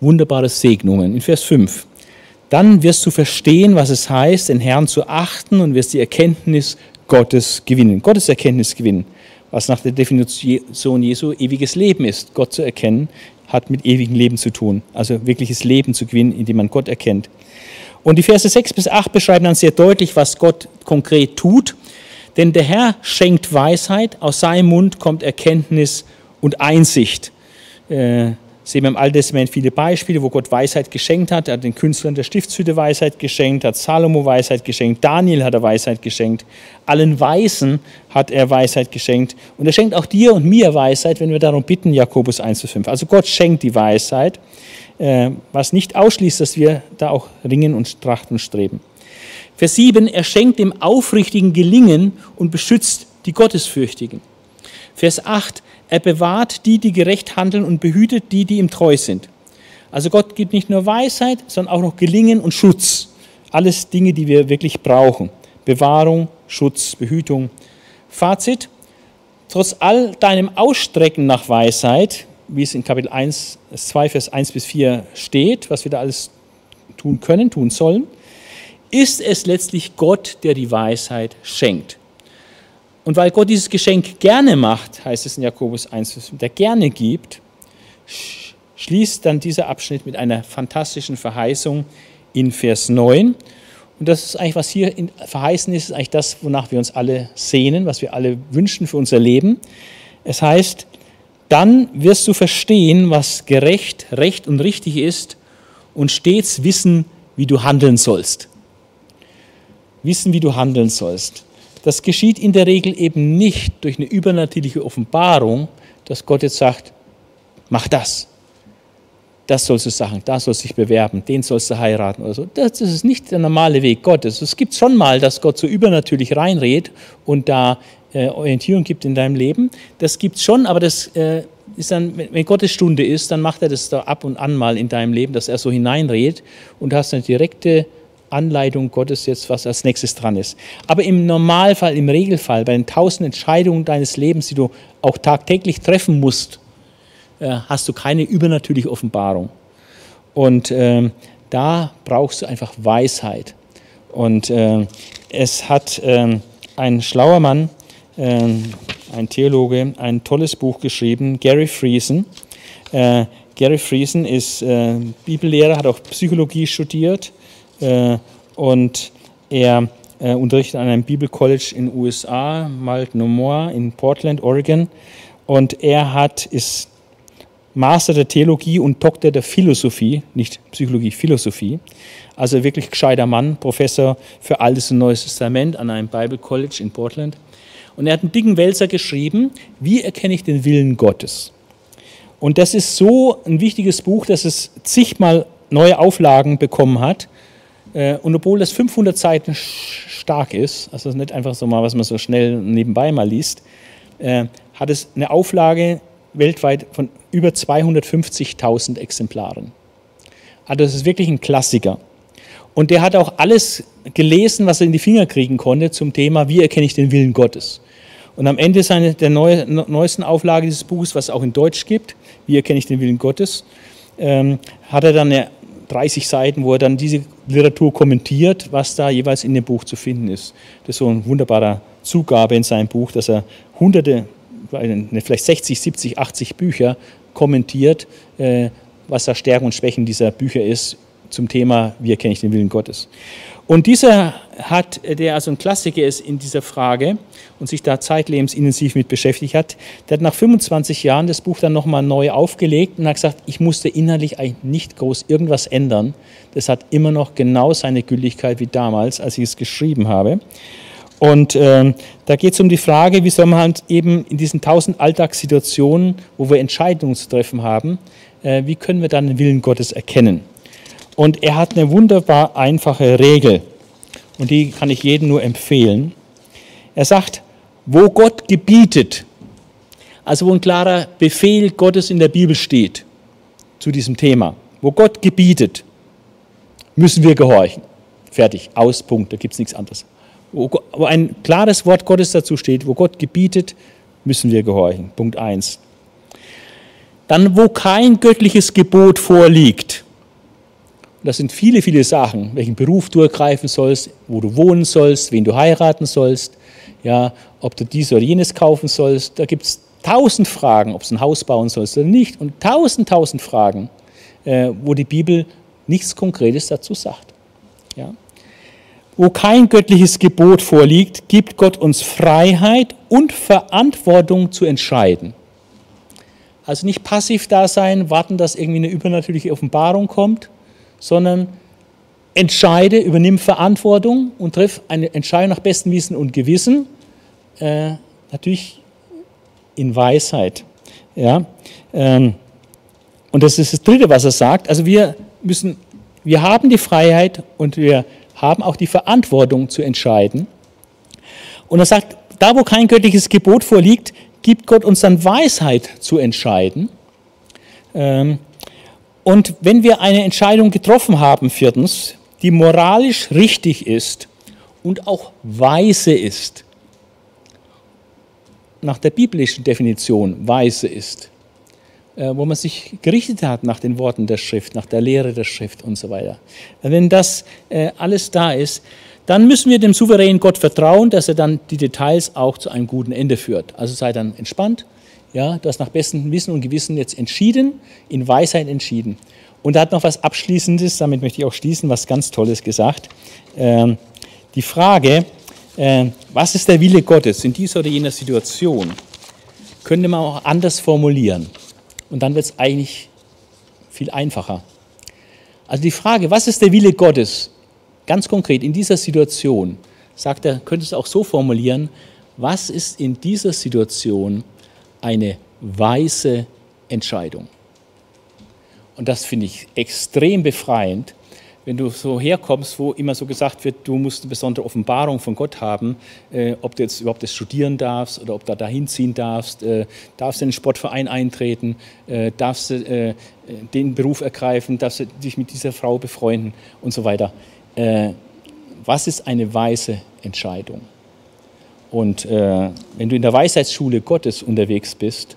wunderbare Segnungen. In Vers 5. Dann wirst du verstehen, was es heißt, den Herrn zu achten und wirst die Erkenntnis Gottes gewinnen. Gottes Erkenntnis gewinnen, was nach der Definition Jesu ewiges Leben ist. Gott zu erkennen hat mit ewigem Leben zu tun. Also wirkliches Leben zu gewinnen, indem man Gott erkennt. Und die Verse 6 bis 8 beschreiben dann sehr deutlich, was Gott konkret tut. Denn der Herr schenkt Weisheit, aus seinem Mund kommt Erkenntnis und Einsicht. Äh, sehen wir im Alten Testament viele Beispiele, wo Gott Weisheit geschenkt hat. Er hat den Künstlern der Stiftshütte Weisheit geschenkt, hat Salomo Weisheit geschenkt, Daniel hat er Weisheit geschenkt, allen Weisen hat er Weisheit geschenkt. Und er schenkt auch dir und mir Weisheit, wenn wir darum bitten, Jakobus 1 zu 5. Also Gott schenkt die Weisheit, was nicht ausschließt, dass wir da auch ringen und trachten streben. Vers 7, er schenkt dem Aufrichtigen Gelingen und beschützt die Gottesfürchtigen. Vers 8, er bewahrt die, die gerecht handeln und behütet die, die ihm treu sind. Also Gott gibt nicht nur Weisheit, sondern auch noch Gelingen und Schutz. Alles Dinge, die wir wirklich brauchen. Bewahrung, Schutz, Behütung. Fazit, trotz all deinem Ausstrecken nach Weisheit, wie es in Kapitel 1, 2, Vers 1 bis 4 steht, was wir da alles tun können, tun sollen, ist es letztlich Gott, der die Weisheit schenkt. Und weil Gott dieses Geschenk gerne macht, heißt es in Jakobus 1, der gerne gibt, schließt dann dieser Abschnitt mit einer fantastischen Verheißung in Vers 9. Und das ist eigentlich, was hier verheißen ist, ist eigentlich das, wonach wir uns alle sehnen, was wir alle wünschen für unser Leben. Es heißt, dann wirst du verstehen, was gerecht, recht und richtig ist und stets wissen, wie du handeln sollst. Wissen, wie du handeln sollst. Das geschieht in der Regel eben nicht durch eine übernatürliche Offenbarung, dass Gott jetzt sagt, mach das. Das sollst du sagen, da sollst du dich bewerben, den sollst du heiraten oder so. Das, ist nicht der normale Weg Gottes. Es gibt schon mal, dass Gott so übernatürlich reinredet und da äh, Orientierung gibt in deinem Leben. Das gibt es schon, aber das äh, ist dann, wenn Gottes Stunde ist, dann macht er das da ab und an mal in deinem Leben, dass er so hineinredet und du hast eine direkte Anleitung Gottes jetzt, was als nächstes dran ist. Aber im Normalfall, im Regelfall, bei den tausend Entscheidungen deines Lebens, die du auch tagtäglich treffen musst, äh, hast du keine übernatürliche Offenbarung. Und äh, da brauchst du einfach Weisheit. Und äh, es hat ähm, ein schlauer Mann, ähm, ein Theologe, ein tolles Buch geschrieben, Gary Friesen. Äh, Gary Friesen ist äh, Bibellehrer, hat auch Psychologie studiert äh, und er äh, unterrichtet an einem Bibelcollege in den USA, Multnomah in Portland, Oregon. Und er hat, ist Master der Theologie und Doktor der Philosophie, nicht Psychologie, Philosophie. Also wirklich gescheiter Mann, Professor für Altes und Neues Testament an einem Bible College in Portland. Und er hat einen dicken Wälzer geschrieben, wie erkenne ich den Willen Gottes? Und das ist so ein wichtiges Buch, dass es zigmal neue Auflagen bekommen hat. Äh, und obwohl das 500 Seiten stark ist, also nicht einfach so mal, was man so schnell nebenbei mal liest, äh, hat es eine Auflage weltweit von über 250.000 Exemplaren. Also das ist wirklich ein Klassiker. Und der hat auch alles gelesen, was er in die Finger kriegen konnte zum Thema, wie erkenne ich den Willen Gottes. Und am Ende seiner, der neue, neuesten Auflage dieses Buches, was es auch in Deutsch gibt, wie erkenne ich den Willen Gottes, ähm, hat er dann eine 30 Seiten, wo er dann diese Literatur kommentiert, was da jeweils in dem Buch zu finden ist. Das ist so ein wunderbarer Zugabe in seinem Buch, dass er hunderte, vielleicht 60, 70, 80 Bücher kommentiert, äh, was da Stärken und Schwächen dieser Bücher ist zum Thema, wie erkenne ich den Willen Gottes. Und dieser hat, der also ein Klassiker ist in dieser Frage und sich da zeitlebens intensiv mit beschäftigt hat, der hat nach 25 Jahren das Buch dann nochmal neu aufgelegt und hat gesagt, ich musste inhaltlich eigentlich nicht groß irgendwas ändern. Das hat immer noch genau seine Gültigkeit wie damals, als ich es geschrieben habe. Und äh, da geht es um die Frage, wie soll man halt eben in diesen tausend Alltagssituationen, wo wir Entscheidungen zu treffen haben, äh, wie können wir dann den Willen Gottes erkennen? Und er hat eine wunderbar einfache Regel und die kann ich jedem nur empfehlen. Er sagt, wo Gott gebietet, also wo ein klarer Befehl Gottes in der Bibel steht zu diesem Thema, wo Gott gebietet, müssen wir gehorchen. Fertig, aus, Punkt, da gibt es nichts anderes. Wo ein klares Wort Gottes dazu steht, wo Gott gebietet, müssen wir gehorchen. Punkt 1. Dann, wo kein göttliches Gebot vorliegt, das sind viele, viele Sachen, welchen Beruf du ergreifen sollst, wo du wohnen sollst, wen du heiraten sollst, ja, ob du dies oder jenes kaufen sollst. Da gibt es tausend Fragen, ob du ein Haus bauen sollst oder nicht und tausend, tausend Fragen, äh, wo die Bibel nichts Konkretes dazu sagt. Ja. Wo kein göttliches Gebot vorliegt, gibt Gott uns Freiheit und Verantwortung zu entscheiden. Also nicht passiv da sein, warten, dass irgendwie eine übernatürliche Offenbarung kommt, sondern entscheide, übernimm Verantwortung und triff eine Entscheidung nach bestem Wissen und Gewissen, äh, natürlich in Weisheit. Ja? Ähm, und das ist das Dritte, was er sagt. Also wir müssen, wir haben die Freiheit und wir haben auch die Verantwortung zu entscheiden. Und er sagt, da wo kein göttliches Gebot vorliegt, gibt Gott uns dann Weisheit zu entscheiden. Ähm, und wenn wir eine Entscheidung getroffen haben, viertens, die moralisch richtig ist und auch weise ist, nach der biblischen Definition weise ist, äh, wo man sich gerichtet hat nach den Worten der Schrift, nach der Lehre der Schrift und so weiter. Wenn das äh, alles da ist, dann müssen wir dem souveränen Gott vertrauen, dass er dann die Details auch zu einem guten Ende führt. Also sei dann entspannt, ja, du hast nach bestem Wissen und Gewissen jetzt entschieden, in Weisheit entschieden. Und er hat noch was Abschließendes, damit möchte ich auch schließen, was ganz Tolles gesagt. Ähm, die Frage, äh, was ist der Wille Gottes in dieser oder jener Situation, könnte man auch anders formulieren. Und dann wird es eigentlich viel einfacher. Also die Frage, was ist der Wille Gottes, ganz konkret in dieser Situation, sagt er, könnte es auch so formulieren, was ist in dieser Situation eine weise Entscheidung. Und das finde ich extrem befreiend, wenn du so herkommst, wo immer so gesagt wird, du musst eine besondere Offenbarung von Gott haben, äh, ob du jetzt überhaupt das studieren darfst oder ob du dahin ziehen darfst, äh, darfst du in den Sportverein eintreten, äh, darfst du äh, den Beruf ergreifen, darfst du dich mit dieser Frau befreunden und so weiter. Äh, was ist eine weise Entscheidung? Und äh, wenn du in der Weisheitsschule Gottes unterwegs bist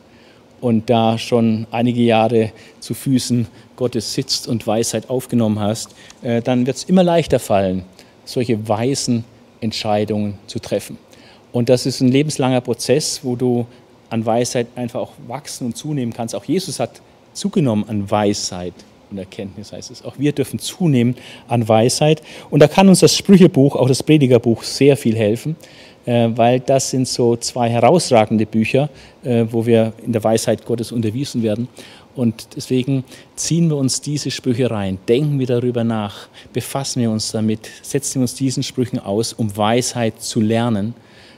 und da schon einige Jahre zu Füßen Gottes sitzt und Weisheit aufgenommen hast, äh, dann wird es immer leichter fallen, solche weisen Entscheidungen zu treffen. Und das ist ein lebenslanger Prozess, wo du an Weisheit einfach auch wachsen und zunehmen kannst. Auch Jesus hat zugenommen an Weisheit und Erkenntnis, heißt es. Auch wir dürfen zunehmen an Weisheit. Und da kann uns das Sprüchebuch, auch das Predigerbuch, sehr viel helfen. Äh, weil das sind so zwei herausragende Bücher, äh, wo wir in der Weisheit Gottes unterwiesen werden. Und deswegen ziehen wir uns diese Sprüche rein, denken wir darüber nach, befassen wir uns damit, setzen wir uns diesen Sprüchen aus, um Weisheit zu lernen,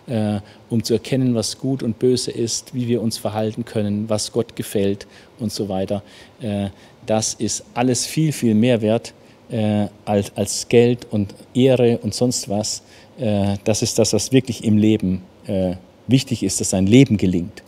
äh, um zu erkennen, was gut und böse ist, wie wir uns verhalten können, was Gott gefällt und so weiter. das ist alles viel, viel mehr wert als, als Geld und Ehre und sonst was. Äh, das ist das, was wirklich im Leben äh, wichtig ist, dass sein Leben gelingt.